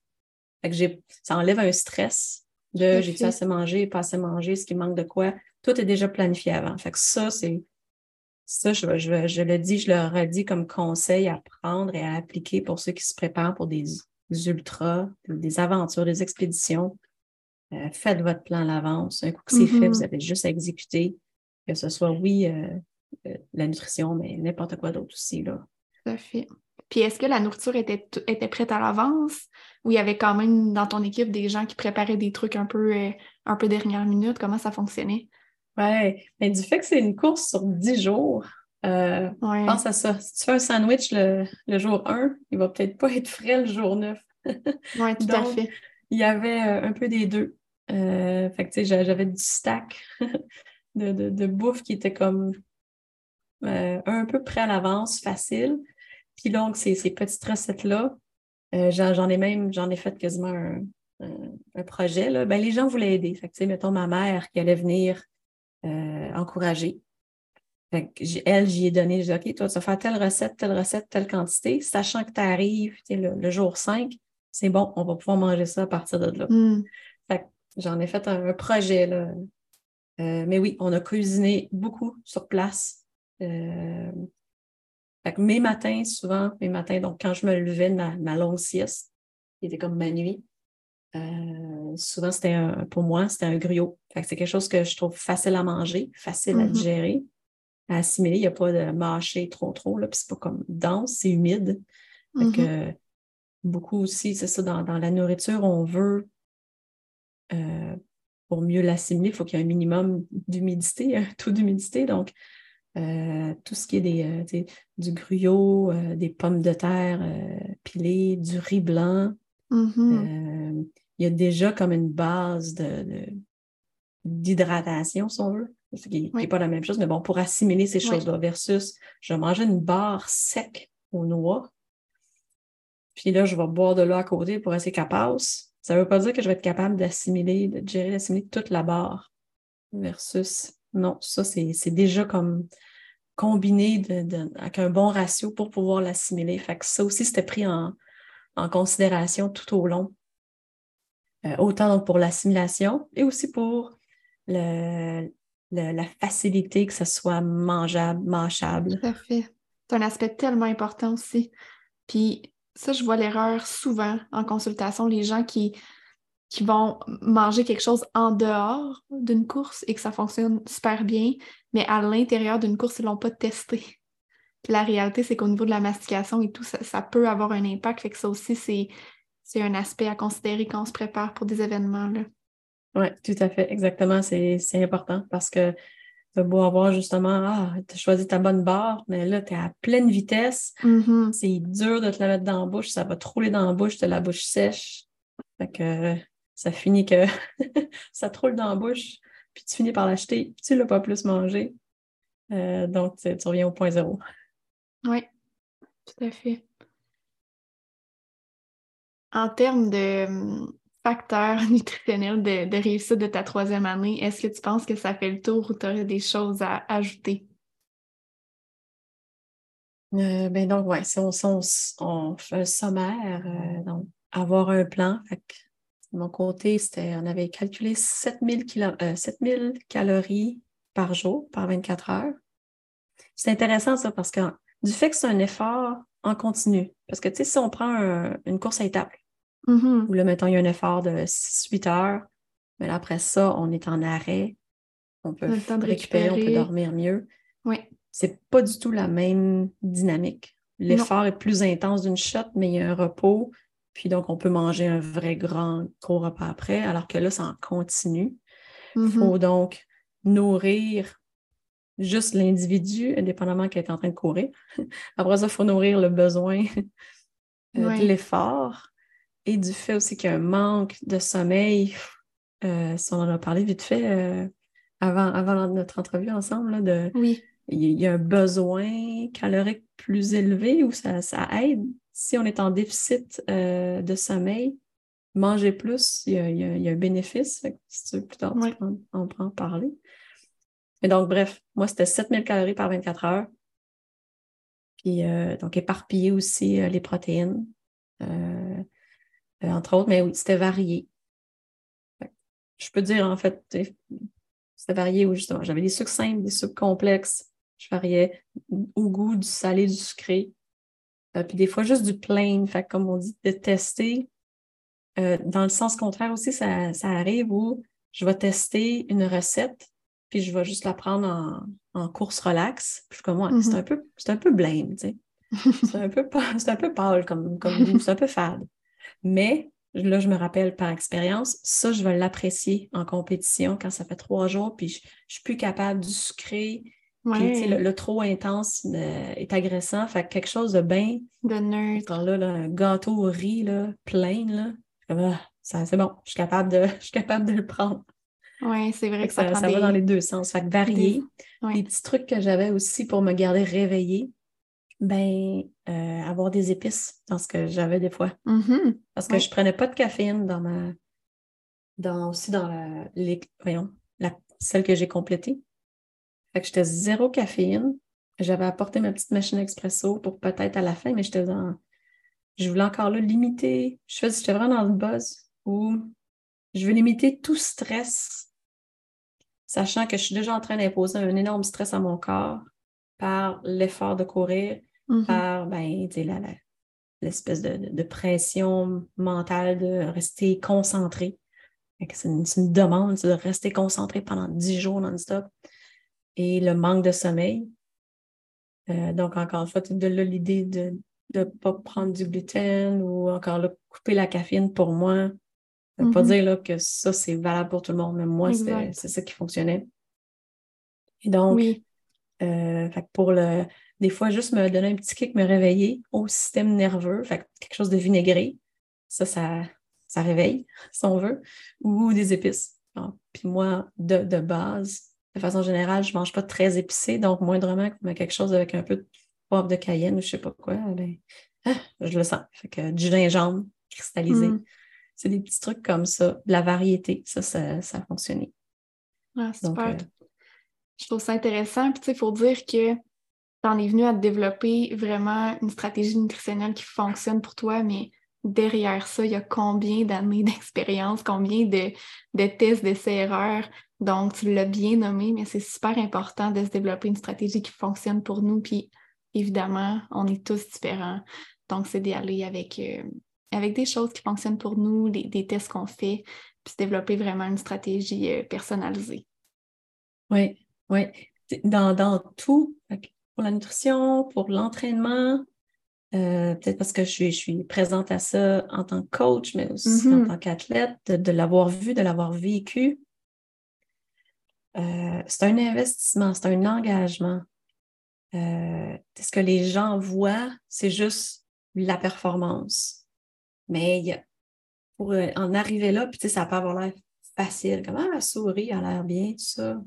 Fait que ça enlève un stress de j'ai-tu assez mangé, pas assez mangé, ce qui manque de quoi. Tout est déjà planifié avant. Fait que ça, c'est ça, je, je, le dis, je le redis comme conseil à prendre et à appliquer pour ceux qui se préparent pour des, ultras, des aventures, des expéditions. Euh, faites votre plan à l'avance. Un coup que c'est fait, vous mm-hmm. avez juste à exécuter, que ce soit, oui, euh, la nutrition, mais n'importe quoi d'autre aussi. Là.
Tout à fait. Puis est-ce que la nourriture était, était prête à l'avance? Ou il y avait quand même dans ton équipe des gens qui préparaient des trucs un peu, euh, un peu dernière minute? Comment ça fonctionnait?
Oui, mais du fait que c'est une course sur 10 jours, euh, pense à ça. Si tu fais un sandwich le, jour 1, il va peut-être pas être frais le jour 9.
oui, tout à fait.
Il y avait euh, un peu des deux. fait que tu sais, j'avais du stack de, de, bouffe qui était comme un peu prêt à l'avance, facile. Puis donc, ces, petites recettes-là, euh, j'en ai même, j'en ai fait quasiment un, projet. Là. Ben, les gens voulaient aider. Fait que, mettons ma mère qui allait venir euh, encourager. Fait elle, j'y ai donné, j'ai dit, OK, toi, tu vas faire telle recette, telle recette, telle quantité, sachant que tu arrives le, le, jour 5, c'est bon, on va pouvoir manger ça à partir de là.
Hmm.
J'en ai fait un, projet. Là. Euh, mais oui, on a cuisiné beaucoup sur place mes matins, souvent, mes matins, donc quand je me levais de ma, longue sieste, qui était comme ma nuit, euh, souvent c'était pour moi, c'était un griot. c'est quelque chose que je trouve facile à manger, facile à mm-hmm. digérer, à assimiler. Il n'y a pas de mâcher trop, trop, là, puis c'est pas comme dense, c'est humide. Mm-hmm. beaucoup aussi, c'est ça, dans, la nourriture, on veut, euh, pour mieux l'assimiler, il faut qu'il y ait un minimum d'humidité, un taux d'humidité. Donc, euh, tout ce qui est des, euh, du gruyot, euh, des pommes de terre pilées, du riz blanc.
Mm-hmm.
il y a déjà comme une base de, d'hydratation, si on veut, ce qui n'est pas la même chose, mais bon, pour assimiler ces choses-là, versus je vais manger une barre sec aux noix, puis là, je vais boire de l'eau à côté pour essayer qu'elle passe. Ça ne veut pas dire que je vais être capable d'assimiler, de gérer, d'assimiler toute la barre versus non, ça, c'est déjà comme combiné avec un bon ratio pour pouvoir l'assimiler. Fait que ça aussi, c'était pris en, considération tout au long. Euh, autant pour l'assimilation et aussi pour la facilité que ce soit mangeable, mâchable.
Tout à fait. C'est un aspect tellement important aussi. Puis ça, je vois l'erreur souvent en consultation, les gens qui qui vont manger quelque chose en dehors d'une course et que ça fonctionne super bien, mais à l'intérieur d'une course, ils ne l'ont pas testé. Puis la réalité, c'est qu'au niveau de la mastication et tout, ça, peut avoir un impact. Fait que ça aussi, c'est un aspect à considérer quand on se prépare pour des événements.
Oui, tout à fait, exactement. C'est important parce que tu beau avoir justement, ah, tu as choisi ta bonne barre, mais là, tu es à pleine vitesse.
Mm-hmm.
C'est dur de te la mettre dans la bouche, ça va te rouler dans la bouche, tu as la bouche sèche. Fait que ça finit que ça te roule dans la bouche, puis tu finis par l'acheter, tu ne l'as pas plus mangé. Euh, donc, tu, reviens au point zéro.
Oui, tout à fait. En termes de hum, facteurs nutritionnels de, réussite de ta troisième année, est-ce que tu penses que ça fait le tour ou tu aurais des choses à ajouter?
Euh, ben donc, oui, si on, fait un sommaire, euh, donc avoir un plan, fait de mon côté, c'était, on avait calculé 7000, euh, calories par jour, par 24 heures. C'est intéressant ça parce que du fait que c'est un effort en continu, parce que tu sais, si on prend une course à étapes,
mm-hmm.
où là, mettons, il y a un effort de 6-8 heures, mais après ça, on est en arrêt. on peut récupérer, on peut dormir mieux.
Oui.
C'est pas du tout la même dynamique. L'effort est plus intense d'une shot, mais il y a un repos. Puis donc, on peut manger un vrai grand gros repas après, alors que là, ça en continue. Il mm-hmm. faut donc nourrir juste l'individu, indépendamment qu'il est en train de courir. Après ça, il faut nourrir le besoin euh, de l'effort et du fait aussi qu'il y a un manque de sommeil. Euh, si on en a parlé vite fait euh, avant, avant notre entrevue ensemble, de,
oui.
il y a un besoin calorique plus élevé où ça, ça aide? Si on est en déficit de sommeil, manger plus, il y a, un bénéfice. si tu veux plus tard, on peut en parler. Et donc, bref, moi, c'était 7000 calories par 24 heures. Puis, euh, donc, éparpiller aussi euh, les protéines, euh, entre autres, mais oui, c'était varié. Je peux dire, en fait, c'était varié où justement, j'avais des sucres simples, des sucres complexes. Je variais au goût du salé, du sucré. Puis des fois, juste du plain. Fait comme on dit, de tester. dans le sens contraire aussi, ça, ça arrive où je vais tester une recette puis je vais juste la prendre en, course relax. Puis comme moi, c'est mm-hmm. un peu, c'est un peu blame, tu sais. c'est un peu c'est un peu pâle comme, comme c'est un peu fade. Mais là, je me rappelle par expérience, ça, je vais l'apprécier en compétition quand ça fait trois jours, puis je, ne suis plus capable du sucré. Le, trop intense euh, est agressant. Fait quelque chose de bien.
De neutre.
Là, un gâteau au riz là, plein, là. Ah, ça, c'est bon, je suis capable de, je suis capable de le prendre.
Oui, c'est vrai que,
ça, ça, va dans les deux sens. Fait que varier. Les petits trucs que j'avais aussi pour me garder réveillée, ben, euh, avoir des épices dans ce que j'avais des fois.
Mm-hmm.
Parce que je prenais pas de caféine dans ma. Dans, aussi dans la, les, voyons, la, celle que j'ai complétée. Fait que j'étais zéro caféine. J'avais apporté ma petite machine expresso pour peut-être à la fin, mais j'étais dans. Je voulais encore là limiter. Je j'étais vraiment dans le buzz où je veux limiter tout stress sachant que je suis déjà en train d'imposer un énorme stress à mon corps par l'effort de courir, mm-hmm. par ben, l'espèce de, pression mentale de rester concentré. C'est une, demande de rester concentré pendant dix jours non-stop. Et le manque de sommeil. Euh, donc, encore une fois, de là, l'idée de ne pas prendre du gluten ou encore là, couper la caféine pour moi, ça ne veut pas mm-hmm. dire là, que ça, c'est valable pour tout le monde, mais moi, c'est ça qui fonctionnait. Et donc, euh, pour le, des fois, juste me donner un petit kick, me réveiller au système nerveux, fait quelque chose de vinaigré, ça, ça, ça réveille, si on veut, ou des épices. puis moi, de, de, base, de façon générale, je ne mange pas très épicé, donc moindrement quelque chose avec un peu de poivre de cayenne ou je ne sais pas quoi, ben, ah, je le sens. Fait que du gingembre cristallisé. Mm. C'est des petits trucs comme ça, de la variété. Ça, ça, a fonctionné.
Ah, super. Euh, Je trouve ça intéressant. Puis, tu sais, il faut dire que tu en es venu à développer vraiment une stratégie nutritionnelle qui fonctionne pour toi, mais derrière ça, il y a combien d'années d'expérience, combien de, de tests, d'essais-erreurs. Donc, tu l'as bien nommé, mais c'est super important de se développer une stratégie qui fonctionne pour nous. Puis, évidemment, on est tous différents. Donc, c'est d'y aller avec, euh, avec des choses qui fonctionnent pour nous, des, tests qu'on fait, puis développer vraiment une stratégie euh, personnalisée.
Oui, oui. Dans, tout, pour la nutrition, pour l'entraînement, euh, peut-être parce que je suis, je suis, présente à ça en tant que coach, mais aussi en mm-hmm. tant qu'athlète, de, l'avoir vu, de l'avoir vécu. Euh, c'est un investissement, c'est un engagement. ce que les gens voient, c'est juste la performance. Mais pour euh, en arriver là, puis ça peut avoir l'air facile, comme ah, la souris a l'air bien, tout ça.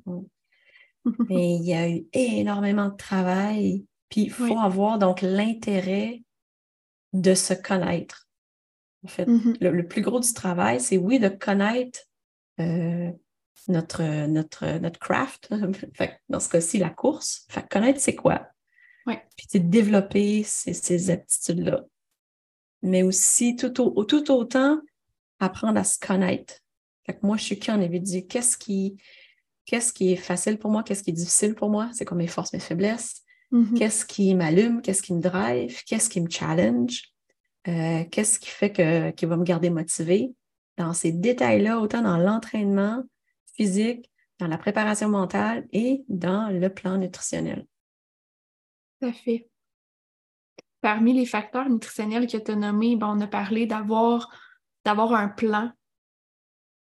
Mais il y a eu énormément de travail. Puis il faut avoir donc l'intérêt de se connaître. En fait, mm-hmm. le, plus gros du travail, c'est oui, de connaître euh, notre, notre, notre craft, dans ce cas-ci, la course. Fait connaître c'est quoi. Puis développer ces, ces aptitudes-là mais aussi tout, tout autant apprendre à se connaître. Fait que moi, je suis qui en individu? Qu'est-ce qui, qu'est-ce qui est facile pour moi? Qu'est-ce qui est difficile pour moi? C'est quoi mes forces, mes faiblesses? Mm-hmm. Qu'est-ce qui m'allume? Qu'est-ce qui me drive? Qu'est-ce qui me challenge? Euh, qu'est-ce qui fait que, qui va me garder motivée? Dans ces détails-là, autant dans l'entraînement physique, dans la préparation mentale et dans le plan nutritionnel.
Tout à fait. Parmi les facteurs nutritionnels que tu as nommés, on a parlé d'avoir un plan,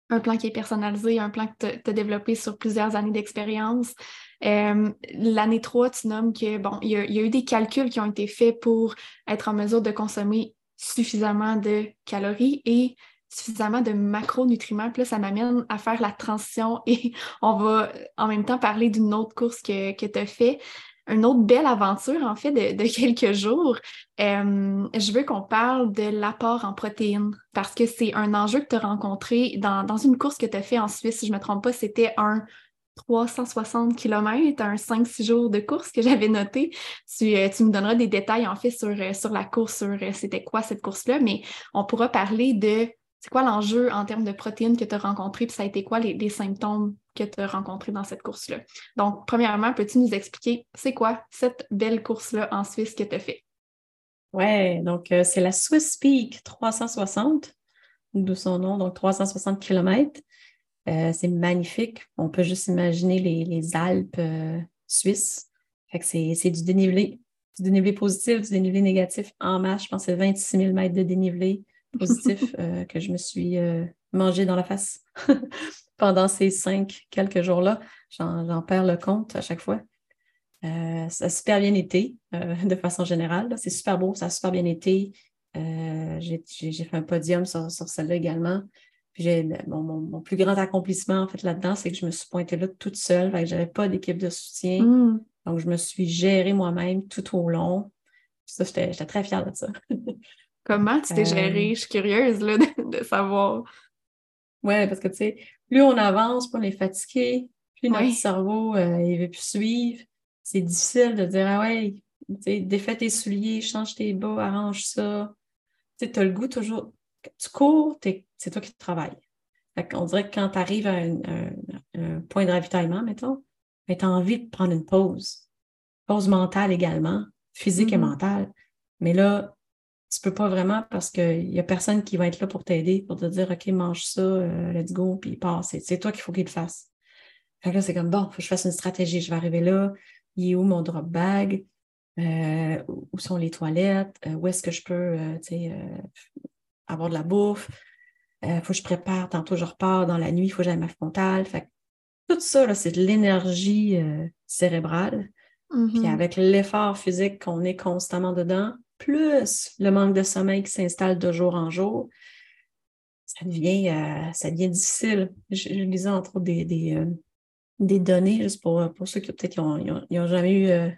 un plan qui est personnalisé, un plan que tu as développé sur plusieurs années d'expérience. Euh, l'année 3, tu nommes que bon, il y, a, eu des calculs qui ont été faits pour être en mesure de consommer suffisamment de calories et suffisamment de macronutriments. Puis là, ça m'amène à faire la transition et on va en même temps parler d'une autre course que, que tu as fait une autre belle aventure, en fait, de, quelques jours. Euh, je veux qu'on parle de l'apport en protéines parce que c'est un enjeu que tu as rencontré dans, une course que tu as fait en Suisse, si je ne me trompe pas, c'était un 360 km, un 5-6 jours de course que j'avais noté. Tu, euh, tu, me donneras des détails, en fait, sur, euh, sur la course, sur c'était quoi cette course-là, mais on pourra parler de c'est quoi l'enjeu en termes de protéines que tu as rencontré, puis ça a été quoi les, symptômes que tu as rencontrés dans cette course-là? Donc, premièrement, peux-tu nous expliquer c'est quoi cette belle course-là en Suisse que tu as fait?
Oui, donc euh, c'est la Swiss Peak 360, d'où son nom, donc 360 km. Euh, c'est magnifique. On peut juste imaginer les, Alpes euh, suisses. C'est du dénivelé, du dénivelé positif, du dénivelé négatif en masse. Je pense que c'est 26 000 mètres de dénivelé positif euh, que je me suis euh, mangé dans la face pendant ces cinq quelques jours-là. J'en perds le compte à chaque fois. Euh, ça a super bien été, de façon générale. C'est super beau, ça a super bien été. J'ai fait un podium sur, celle-là également. mon, plus grand accomplissement en fait là-dedans, c'est que je me suis pointée là toute seule. Je n'avais pas d'équipe de soutien. Mmh. Donc, je me suis gérée moi-même tout au long. Ça, j'étais très fière de ça.
Comment tu t'es gérée? Euh. Je suis curieuse de, savoir.
Oui, parce que tu sais, plus on avance, plus on est fatigué, plus notre cerveau euh, il veut plus suivre. C'est difficile de dire Ah ouais, défais tes souliers, change tes bas, arrange ça. Tu as le goût toujours. Tu cours, c'est toi qui travailles. on dirait que quand tu arrives à un, point de ravitaillement, mettons, ben, tu as envie de prendre une pause. Pause mentale également, physique et mm-hmm. mentale. Mais là, tu peux pas vraiment parce qu'il n'y a personne qui va être là pour t'aider, pour te dire OK, mange ça, euh, let's go, puis passe. C'est toi qu'il faut qu'il le fasse. Fait là, c'est comme bon, il faut que je fasse une stratégie. Je vais arriver là, il est où mon drop bag? Euh, où sont les toilettes? Euh, où est-ce que je peux avoir de la bouffe? Il faut que je prépare. Tantôt, je repars dans la nuit, il faut que j'aille ma frontale. Fait tout ça, c'est de l'énergie cérébrale. Puis mm-hmm. avec l'effort physique qu'on est constamment dedans, plus le manque de sommeil qui s'installe de jour en jour, ça devient, euh, ça devient difficile. Je, lisais entre autres des, des, euh, données, juste pour, pour ceux qui peut-être n'ont jamais eu euh,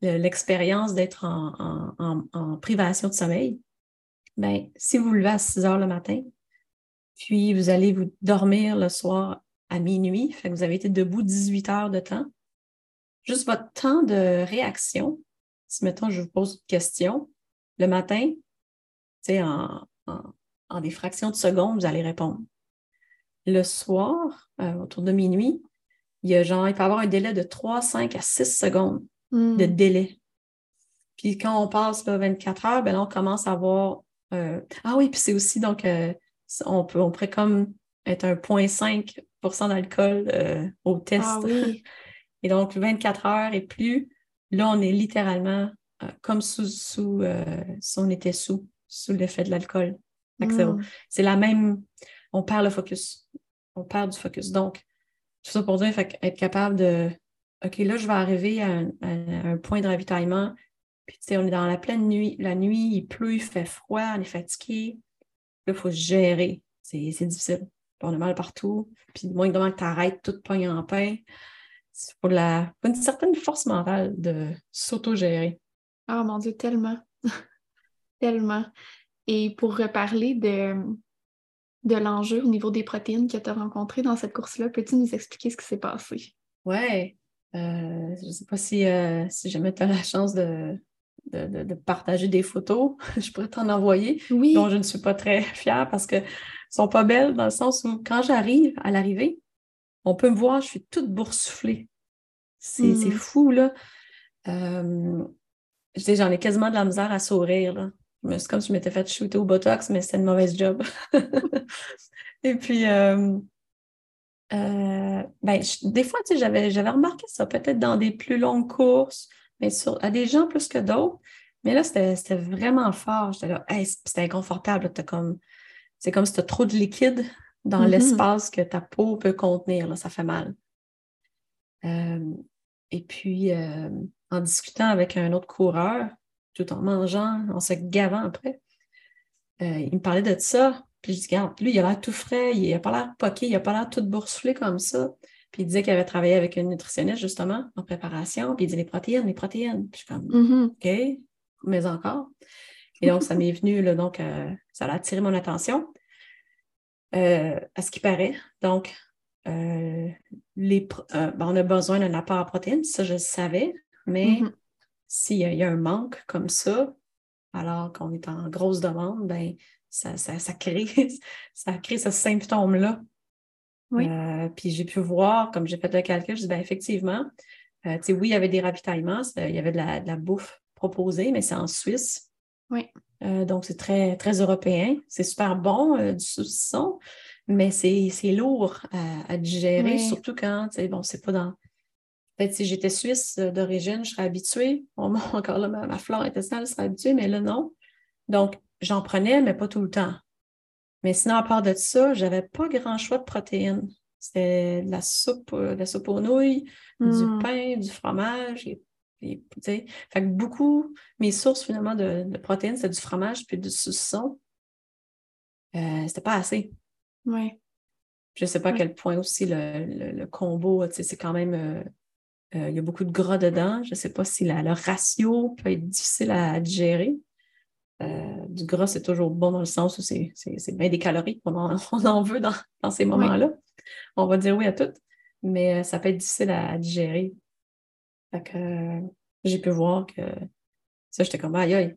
l'expérience d'être en, privation de sommeil. Bien, si vous vous levez à 6 heures le matin, puis vous allez vous dormir le soir à minuit, fait que vous avez été debout 18 heures de temps, juste votre temps de réaction, si mettons je vous pose une question, le matin, en, en, en, des fractions de secondes, vous allez répondre. Le soir, euh, autour de minuit, il y a genre, il peut y avoir un délai de 3, 5 à 6 secondes hmm. de délai. Puis quand on passe là, 24 heures, ben on commence à avoir. Euh, ah oui, puis c'est aussi donc euh, on peut on pourrait comme être un 0.5% d'alcool au test. Ah et donc 24 heures et plus, là, on est littéralement euh, comme sous, sous euh, si on était sous, sous l'effet de l'alcool. Mm. C'est la même, on perd le focus. On perd du focus. Donc, tout ça pour dire, être capable de, OK, là, je vais arriver à un, point de ravitaillement. Puis, tu sais, on est dans la pleine nuit. La nuit, il pleut, il fait froid, on est fatigué. Là, il faut se gérer. C'est difficile. On a mal partout. Puis, moins que tu arrêtes, tout pogne en pain. Il faut, la, faut une certaine force mentale de s'auto-gérer.
Oh mon Dieu, tellement. tellement. Et pour reparler de, de l'enjeu au niveau des protéines que tu as rencontré dans cette course-là, peux-tu nous expliquer ce qui s'est passé?
Oui. Euh, je ne sais pas si, euh, si jamais tu as la chance de, de, partager des photos. je pourrais t'en envoyer. Oui. Dont je ne suis pas très fière parce qu'elles ne sont pas belles dans le sens où quand j'arrive à l'arrivée, on peut me voir, je suis toute boursouflée. C'est hmm. fou, là. Euh, j'en ai quasiment de la misère à sourire. C'est comme si je m'étais fait shooter au Botox, mais c'était une mauvaise job. Et puis, euh, ben, des fois, j'avais, j'avais remarqué ça, peut-être dans des plus longues courses, mais sur, à des gens plus que d'autres. Mais là, c'était, vraiment fort. J'étais là, c'était inconfortable. comme, c'est comme si tu as trop de liquide dans mm-hmm. l'espace que ta peau peut contenir. Là, ça fait mal. Euh, et puis, euh, en discutant avec un autre coureur, tout en mangeant, en se gavant après, euh, il me parlait de ça. Puis je dis, regarde, lui, il a l'air tout frais, il n'a pas l'air poqué, il n'a pas l'air tout boursouflé comme ça. Puis il disait qu'il avait travaillé avec une nutritionniste, justement, en préparation. Puis il dit les protéines, les protéines. Puis je suis comme, mm-hmm. OK, mais encore. Et donc, ça m'est venu, là, donc, ça a attiré mon attention. à ce qui paraît. Donc, euh, les, euh, ben, on a besoin d'un apport en protéines, ça je le savais, mais mm-hmm. s'il y, a un manque comme ça, alors qu'on est en grosse demande, ben, ça, ça, crée, ça crée ce symptôme-là. Oui. Euh, puis j'ai pu voir, comme j'ai fait le calcul, je dis ben, effectivement, oui, il y avait des ravitaillements, il y avait de la, bouffe proposée, mais c'est en Suisse.
Oui.
donc, c'est très, très européen. C'est super bon, du saucisson, mais c'est lourd à, digérer, surtout quand, tu sais, bon, c'est pas dans. Peut-être si j'étais suisse euh, d'origine, je serais habituée. encore là, ma, flore intestinale serait habituée, mais là, non. Donc, j'en prenais, mais pas tout le temps. Mais sinon, à part de ça, j'avais pas grand choix de protéines. C'était de la soupe, euh, de la soupe aux nouilles, du hmm. pain, du fromage. Et, fait que beaucoup, mes sources finalement de, protéines, c'était du fromage puis du saucisson. Euh, c'était pas assez.
Oui.
Je ne sais pas à quel point aussi le, combo, c'est quand même. Euh, euh, il y a beaucoup de gras dedans. Je ne sais pas si le ratio peut être difficile à digérer. Euh, du gras, c'est toujours bon dans le sens où c'est bien des calories qu'on en, on en veut dans, ces moments-là. On va dire oui à tout, mais ça peut être difficile à, digérer. j'ai pu voir que ça, j'étais comme aïe aïe,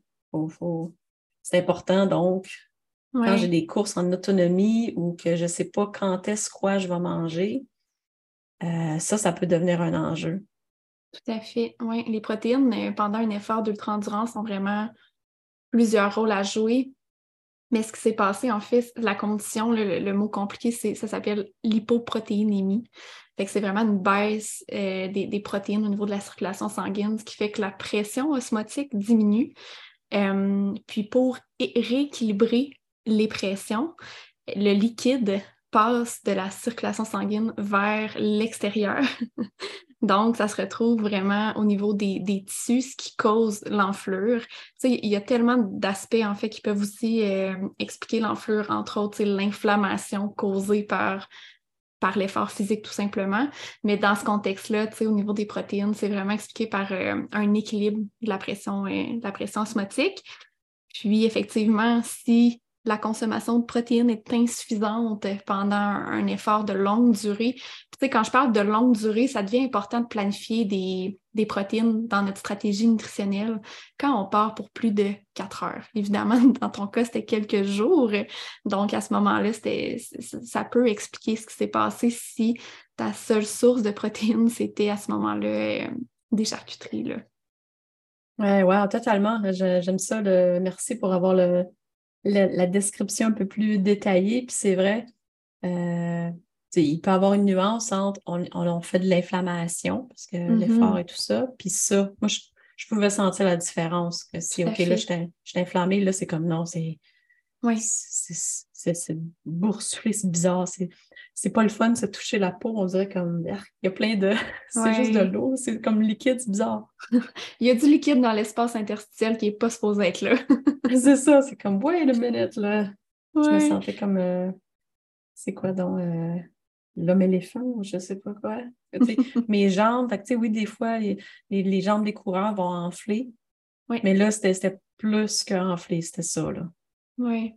c'est important donc quand j'ai des courses en autonomie ou que je ne sais pas quand est-ce quoi je vais manger, euh, ça, ça peut devenir un enjeu.
Tout à fait. Oui, les protéines, euh, pendant un effort d'ultra-endurance, ont vraiment plusieurs rôles à jouer. Mais ce qui s'est passé, en fait, la condition, le, mot compliqué, ça s'appelle l'hypoprotéinémie. c'est vraiment une baisse euh, des, des, protéines au niveau de la circulation sanguine, ce qui fait que la pression osmotique diminue. puis pour rééquilibrer les pressions, le liquide passe de la circulation sanguine vers l'extérieur. Donc, ça se retrouve vraiment au niveau des, tissus, qui cause l'enflure. il y a tellement d'aspects, en fait, qui peuvent aussi euh, expliquer l'enflure, entre autres, l'inflammation causée par, par l'effort physique, tout simplement. Mais dans ce contexte-là, au niveau des protéines, c'est vraiment expliqué par euh, un équilibre de la pression, euh, de la pression osmotique. Puis, effectivement, si la consommation de protéines est insuffisante pendant un, effort de longue durée. quand je parle de longue durée, ça devient important de planifier des, protéines dans notre stratégie nutritionnelle quand on part pour plus de quatre heures. Évidemment, dans ton cas, c'était quelques jours. Donc, à ce moment-là, ça peut expliquer ce qui s'est passé si ta seule source de protéines, c'était à ce moment-là euh, des charcuteries.
Oui, ouais, totalement. J'aime ça. Merci pour avoir le, la, description un peu plus détaillée. Puis c'est vrai, euh, il peut y avoir une nuance entre on, fait de l'inflammation, parce que mm-hmm. l'effort et tout ça. Puis ça, moi, je, pouvais sentir la différence. Que si, OK, là, je suis inflammée, là, c'est comme non, c'est.
Oui.
C'est boursouflé, c'est bizarre. C'est pas le fun de se toucher la peau. On dirait comme. Il y a plein de. c'est juste de l'eau. C'est comme liquide, c'est bizarre.
il y a du liquide dans l'espace interstitiel qui n'est pas supposé être là.
c'est ça. C'est comme, wait a minute, là. Je me sentais comme. Euh, c'est quoi donc? Euh, l'homme-éléphant, je sais pas quoi. mes jambes, fait, oui, des fois, les, les, jambes des coureurs vont enfler. Mais là, c'était plus qu'enfler, c'était ça. Là.
Oui.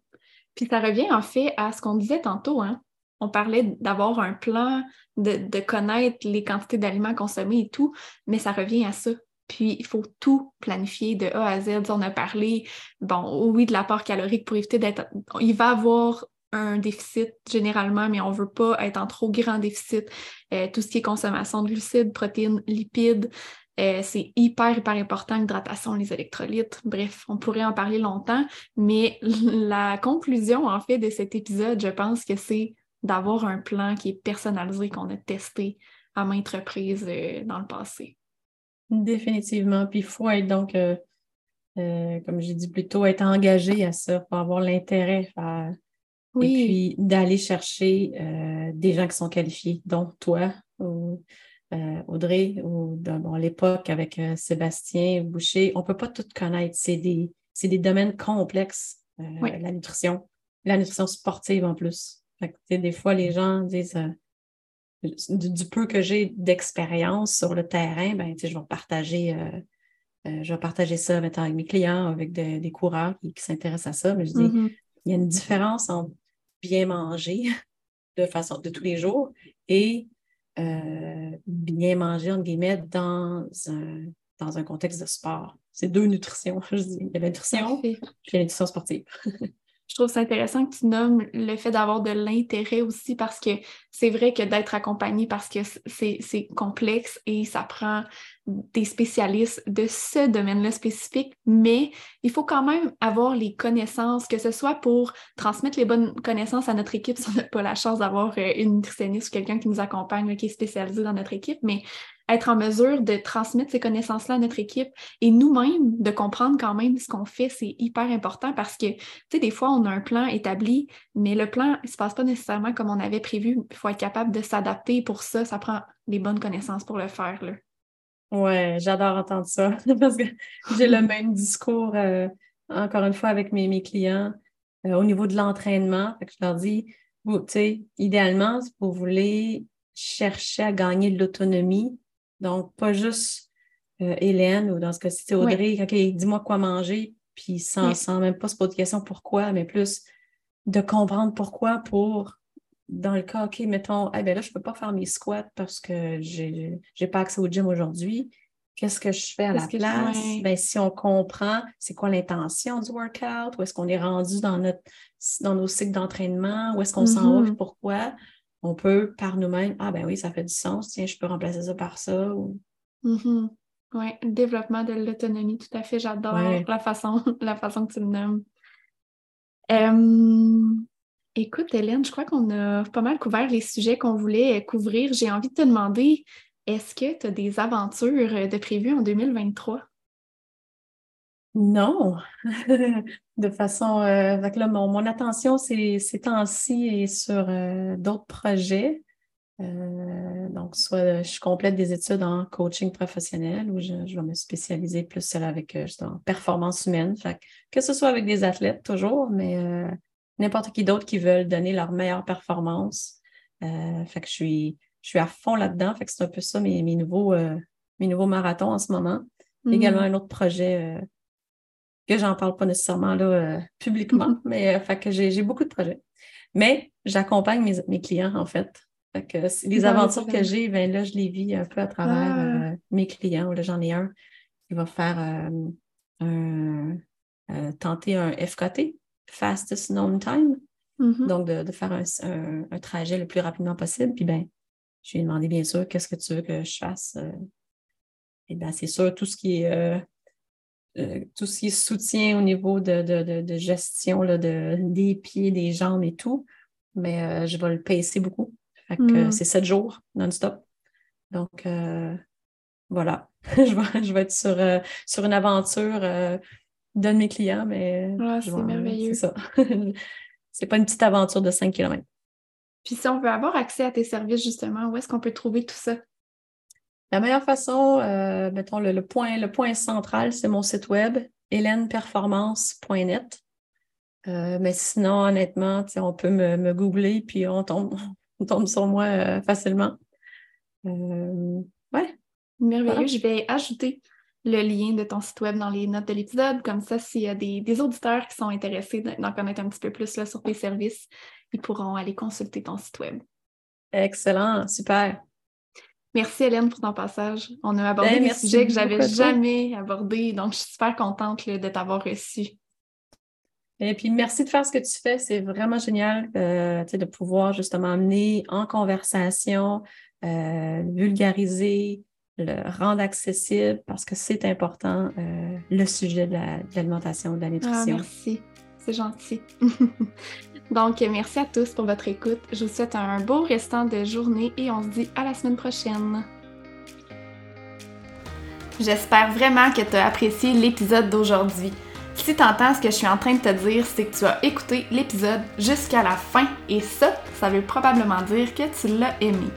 Puis ça revient en fait à ce qu'on disait tantôt. Hein? On parlait d'avoir un plan, de, connaître les quantités d'aliments consommés et tout, mais ça revient à ça. Puis il faut tout planifier de A à Z. On a parlé, bon, oui, de l'apport calorique pour éviter d'être. Il va avoir un déficit généralement, mais on ne veut pas être en trop grand déficit. Euh, tout ce qui est consommation de glucides, protéines, lipides, euh, c'est hyper, hyper important, l'hydratation, les électrolytes. Bref, on pourrait en parler longtemps, mais la conclusion, en fait, de cet épisode, je pense que c'est d'avoir un plan qui est personnalisé, qu'on a testé à maintes reprises euh, dans le passé.
Définitivement. Puis il faut être donc, euh, comme j'ai dit plus tôt, être engagé à ça, pour avoir l'intérêt à... Oui. Et puis d'aller chercher des gens qui sont qualifiés, dont toi ou Audrey, ou dans l'époque avec Sébastien Boucher. On ne peut pas tout connaître. C'est des, des, domaines complexes, la nutrition, la nutrition sportive en plus. des fois, les gens disent du, peu que j'ai d'expérience sur le terrain, ben, je vais partager. Euh, euh, je vais partager ça avec mes clients, avec des coureurs qui, s'intéressent à ça. Mais je dis, mm-hmm. il y a une différence entre bien manger de façon de tous les jours et euh, bien manger, entre guillemets, dans un, dans un contexte de sport. C'est deux nutritions, je dis. Il y a la nutrition et la nutrition sportive.
je trouve ça intéressant que tu nommes le fait d'avoir de l'intérêt aussi parce que c'est vrai que d'être accompagné parce que c'est complexe et ça prend des spécialistes de ce domaine-là spécifique, mais il faut quand même avoir les connaissances, que ce soit pour transmettre les bonnes connaissances à notre équipe. Si on n'a pas la chance d'avoir euh, une nutritionniste ou quelqu'un qui nous accompagne, qui est spécialisé dans notre équipe, mais être en mesure de transmettre ces connaissances-là à notre équipe et nous-mêmes de comprendre quand même ce qu'on fait, c'est hyper important parce que, tu sais, des fois, on a un plan établi, mais le plan ne se passe pas nécessairement comme on avait prévu. Il faut être capable de s'adapter. Pour ça, ça prend les bonnes connaissances pour le faire. Là.
Ouais, j'adore entendre ça parce que j'ai le même discours, euh, encore une fois, avec mes, mes clients euh, au niveau de l'entraînement. Je leur dis, vous, tu sais, idéalement, si vous voulez chercher à gagner de l'autonomie, donc, pas juste euh, Hélène ou dans ce cas-ci, Audrey, OK, dis-moi quoi manger, puis sans, sans même pas se poser de question pourquoi, mais plus de comprendre pourquoi pour, dans le cas, OK, mettons, eh ben là, je ne peux pas faire mes squats parce que je n'ai pas accès au gym aujourd'hui. Qu'est-ce que je fais à la place? Ben, si on comprend c'est quoi l'intention du workout, où est-ce qu'on est rendu dans, notre, dans nos cycles d'entraînement, où est-ce qu'on s'en va, mm-hmm. pourquoi, on peut par nous-mêmes, ah ben oui, ça fait du sens, tiens, je peux remplacer ça par ça. Ou...
Mm-hmm. Oui, développement de l'autonomie, tout à fait, j'adore la, façon, la façon que tu le nommes. écoute, Hélène, je crois qu'on a pas mal couvert les sujets qu'on voulait couvrir. J'ai envie de te demander, est-ce que tu as des aventures de prévues en 2023?
Non, de façon. Euh, là, mon, attention ces, ces temps-ci est sur euh, d'autres projets. Euh, donc, soit je complète des études en coaching professionnel ou je, vais me spécialiser plus avec en performance humaine. que ce soit avec des athlètes toujours, mais n'importe qui d'autre qui veulent donner leur meilleure performance. fait que je suis, je suis à fond là-dedans. Fait que c'est un peu ça mes, mes nouveaux, mes nouveaux marathons en ce moment. Également mmh. un autre projet que j'en parle pas nécessairement là, euh, publiquement, mais euh, fait que j'ai beaucoup de projets. Mais j'accompagne mes, clients, en fait. Fait que les aventures que j'ai, ben là, je les vis un peu à travers ah. euh, mes clients. Là, j'en ai un qui va faire un, tenter un FKT, Fastest Known Time. Mm-hmm. Donc, de, faire un, trajet le plus rapidement possible. Puis, ben, je lui ai demandé, bien sûr, qu'est-ce que tu veux que je fasse? et bien, c'est sûr, tout ce qui est euh, tout ce qui est soutien au niveau de, gestion là, de, des pieds, des jambes et tout. Mais euh, je vais le pacer beaucoup. Hmm. c'est sept jours non-stop. Donc, euh, voilà. je, vais, être sur, sur une aventure d'un de mes clients, mais
c'est merveilleux.
C'est ça. c'est pas une petite aventure de 5 km.
Puis si on veut avoir accès à tes services, justement, où est-ce qu'on peut trouver tout ça?
La meilleure façon, euh, mettons, le, point, le point central, c'est mon site web, hélèneperformance.net. Euh, mais sinon, honnêtement, on peut me, googler puis on tombe, tombe sur moi euh, facilement. ouais.
Merveilleux. Je vais ajouter le lien de ton site web dans les notes de l'épisode. Comme ça, s'il y a des, auditeurs qui sont intéressés d'en connaître un petit peu plus là, sur tes services, ils pourront aller consulter ton site web.
Excellent, super.
Merci Hélène pour ton passage. On a abordé ben, des sujets que j'avais jamais abordés, donc je suis super contente de t'avoir reçu.
Et puis merci de faire ce que tu fais, c'est vraiment génial euh, de pouvoir justement amener en conversation, euh, vulgariser, le rendre accessible parce que c'est important euh, le sujet de l'alimentation, de, la nutrition.
Ah, merci. C'est gentil. Donc, merci à tous pour votre écoute. Je vous souhaite un beau restant de journée et on se dit à la semaine prochaine. J'espère vraiment que tu as apprécié l'épisode d'aujourd'hui. Si tu entends ce que je suis en train de te dire, c'est que tu as écouté l'épisode jusqu'à la fin et ça, ça veut probablement dire que tu l'as aimé.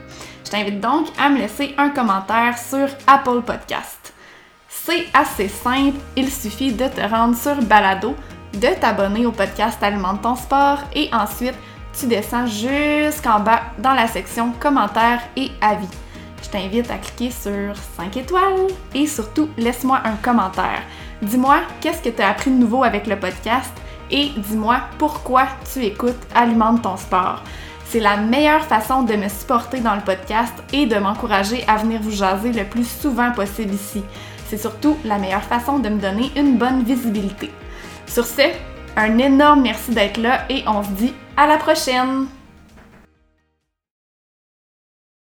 Je t'invite donc à me laisser un commentaire sur Apple Podcast. C'est assez simple, il suffit de te rendre sur Balado, de t'abonner au podcast Alimente ton sport et ensuite tu descends jusqu'en bas dans la section commentaires et avis. Je t'invite à cliquer sur 5 étoiles et surtout laisse-moi un commentaire. Dis-moi qu'est-ce que tu as appris de nouveau avec le podcast et dis-moi pourquoi tu écoutes Alimente ton sport. C'est la meilleure façon de me supporter dans le podcast et de m'encourager à venir vous jaser le plus souvent possible ici. C'est surtout la meilleure façon de me donner une bonne visibilité. Sur ce, un énorme merci d'être là et on se dit à la prochaine!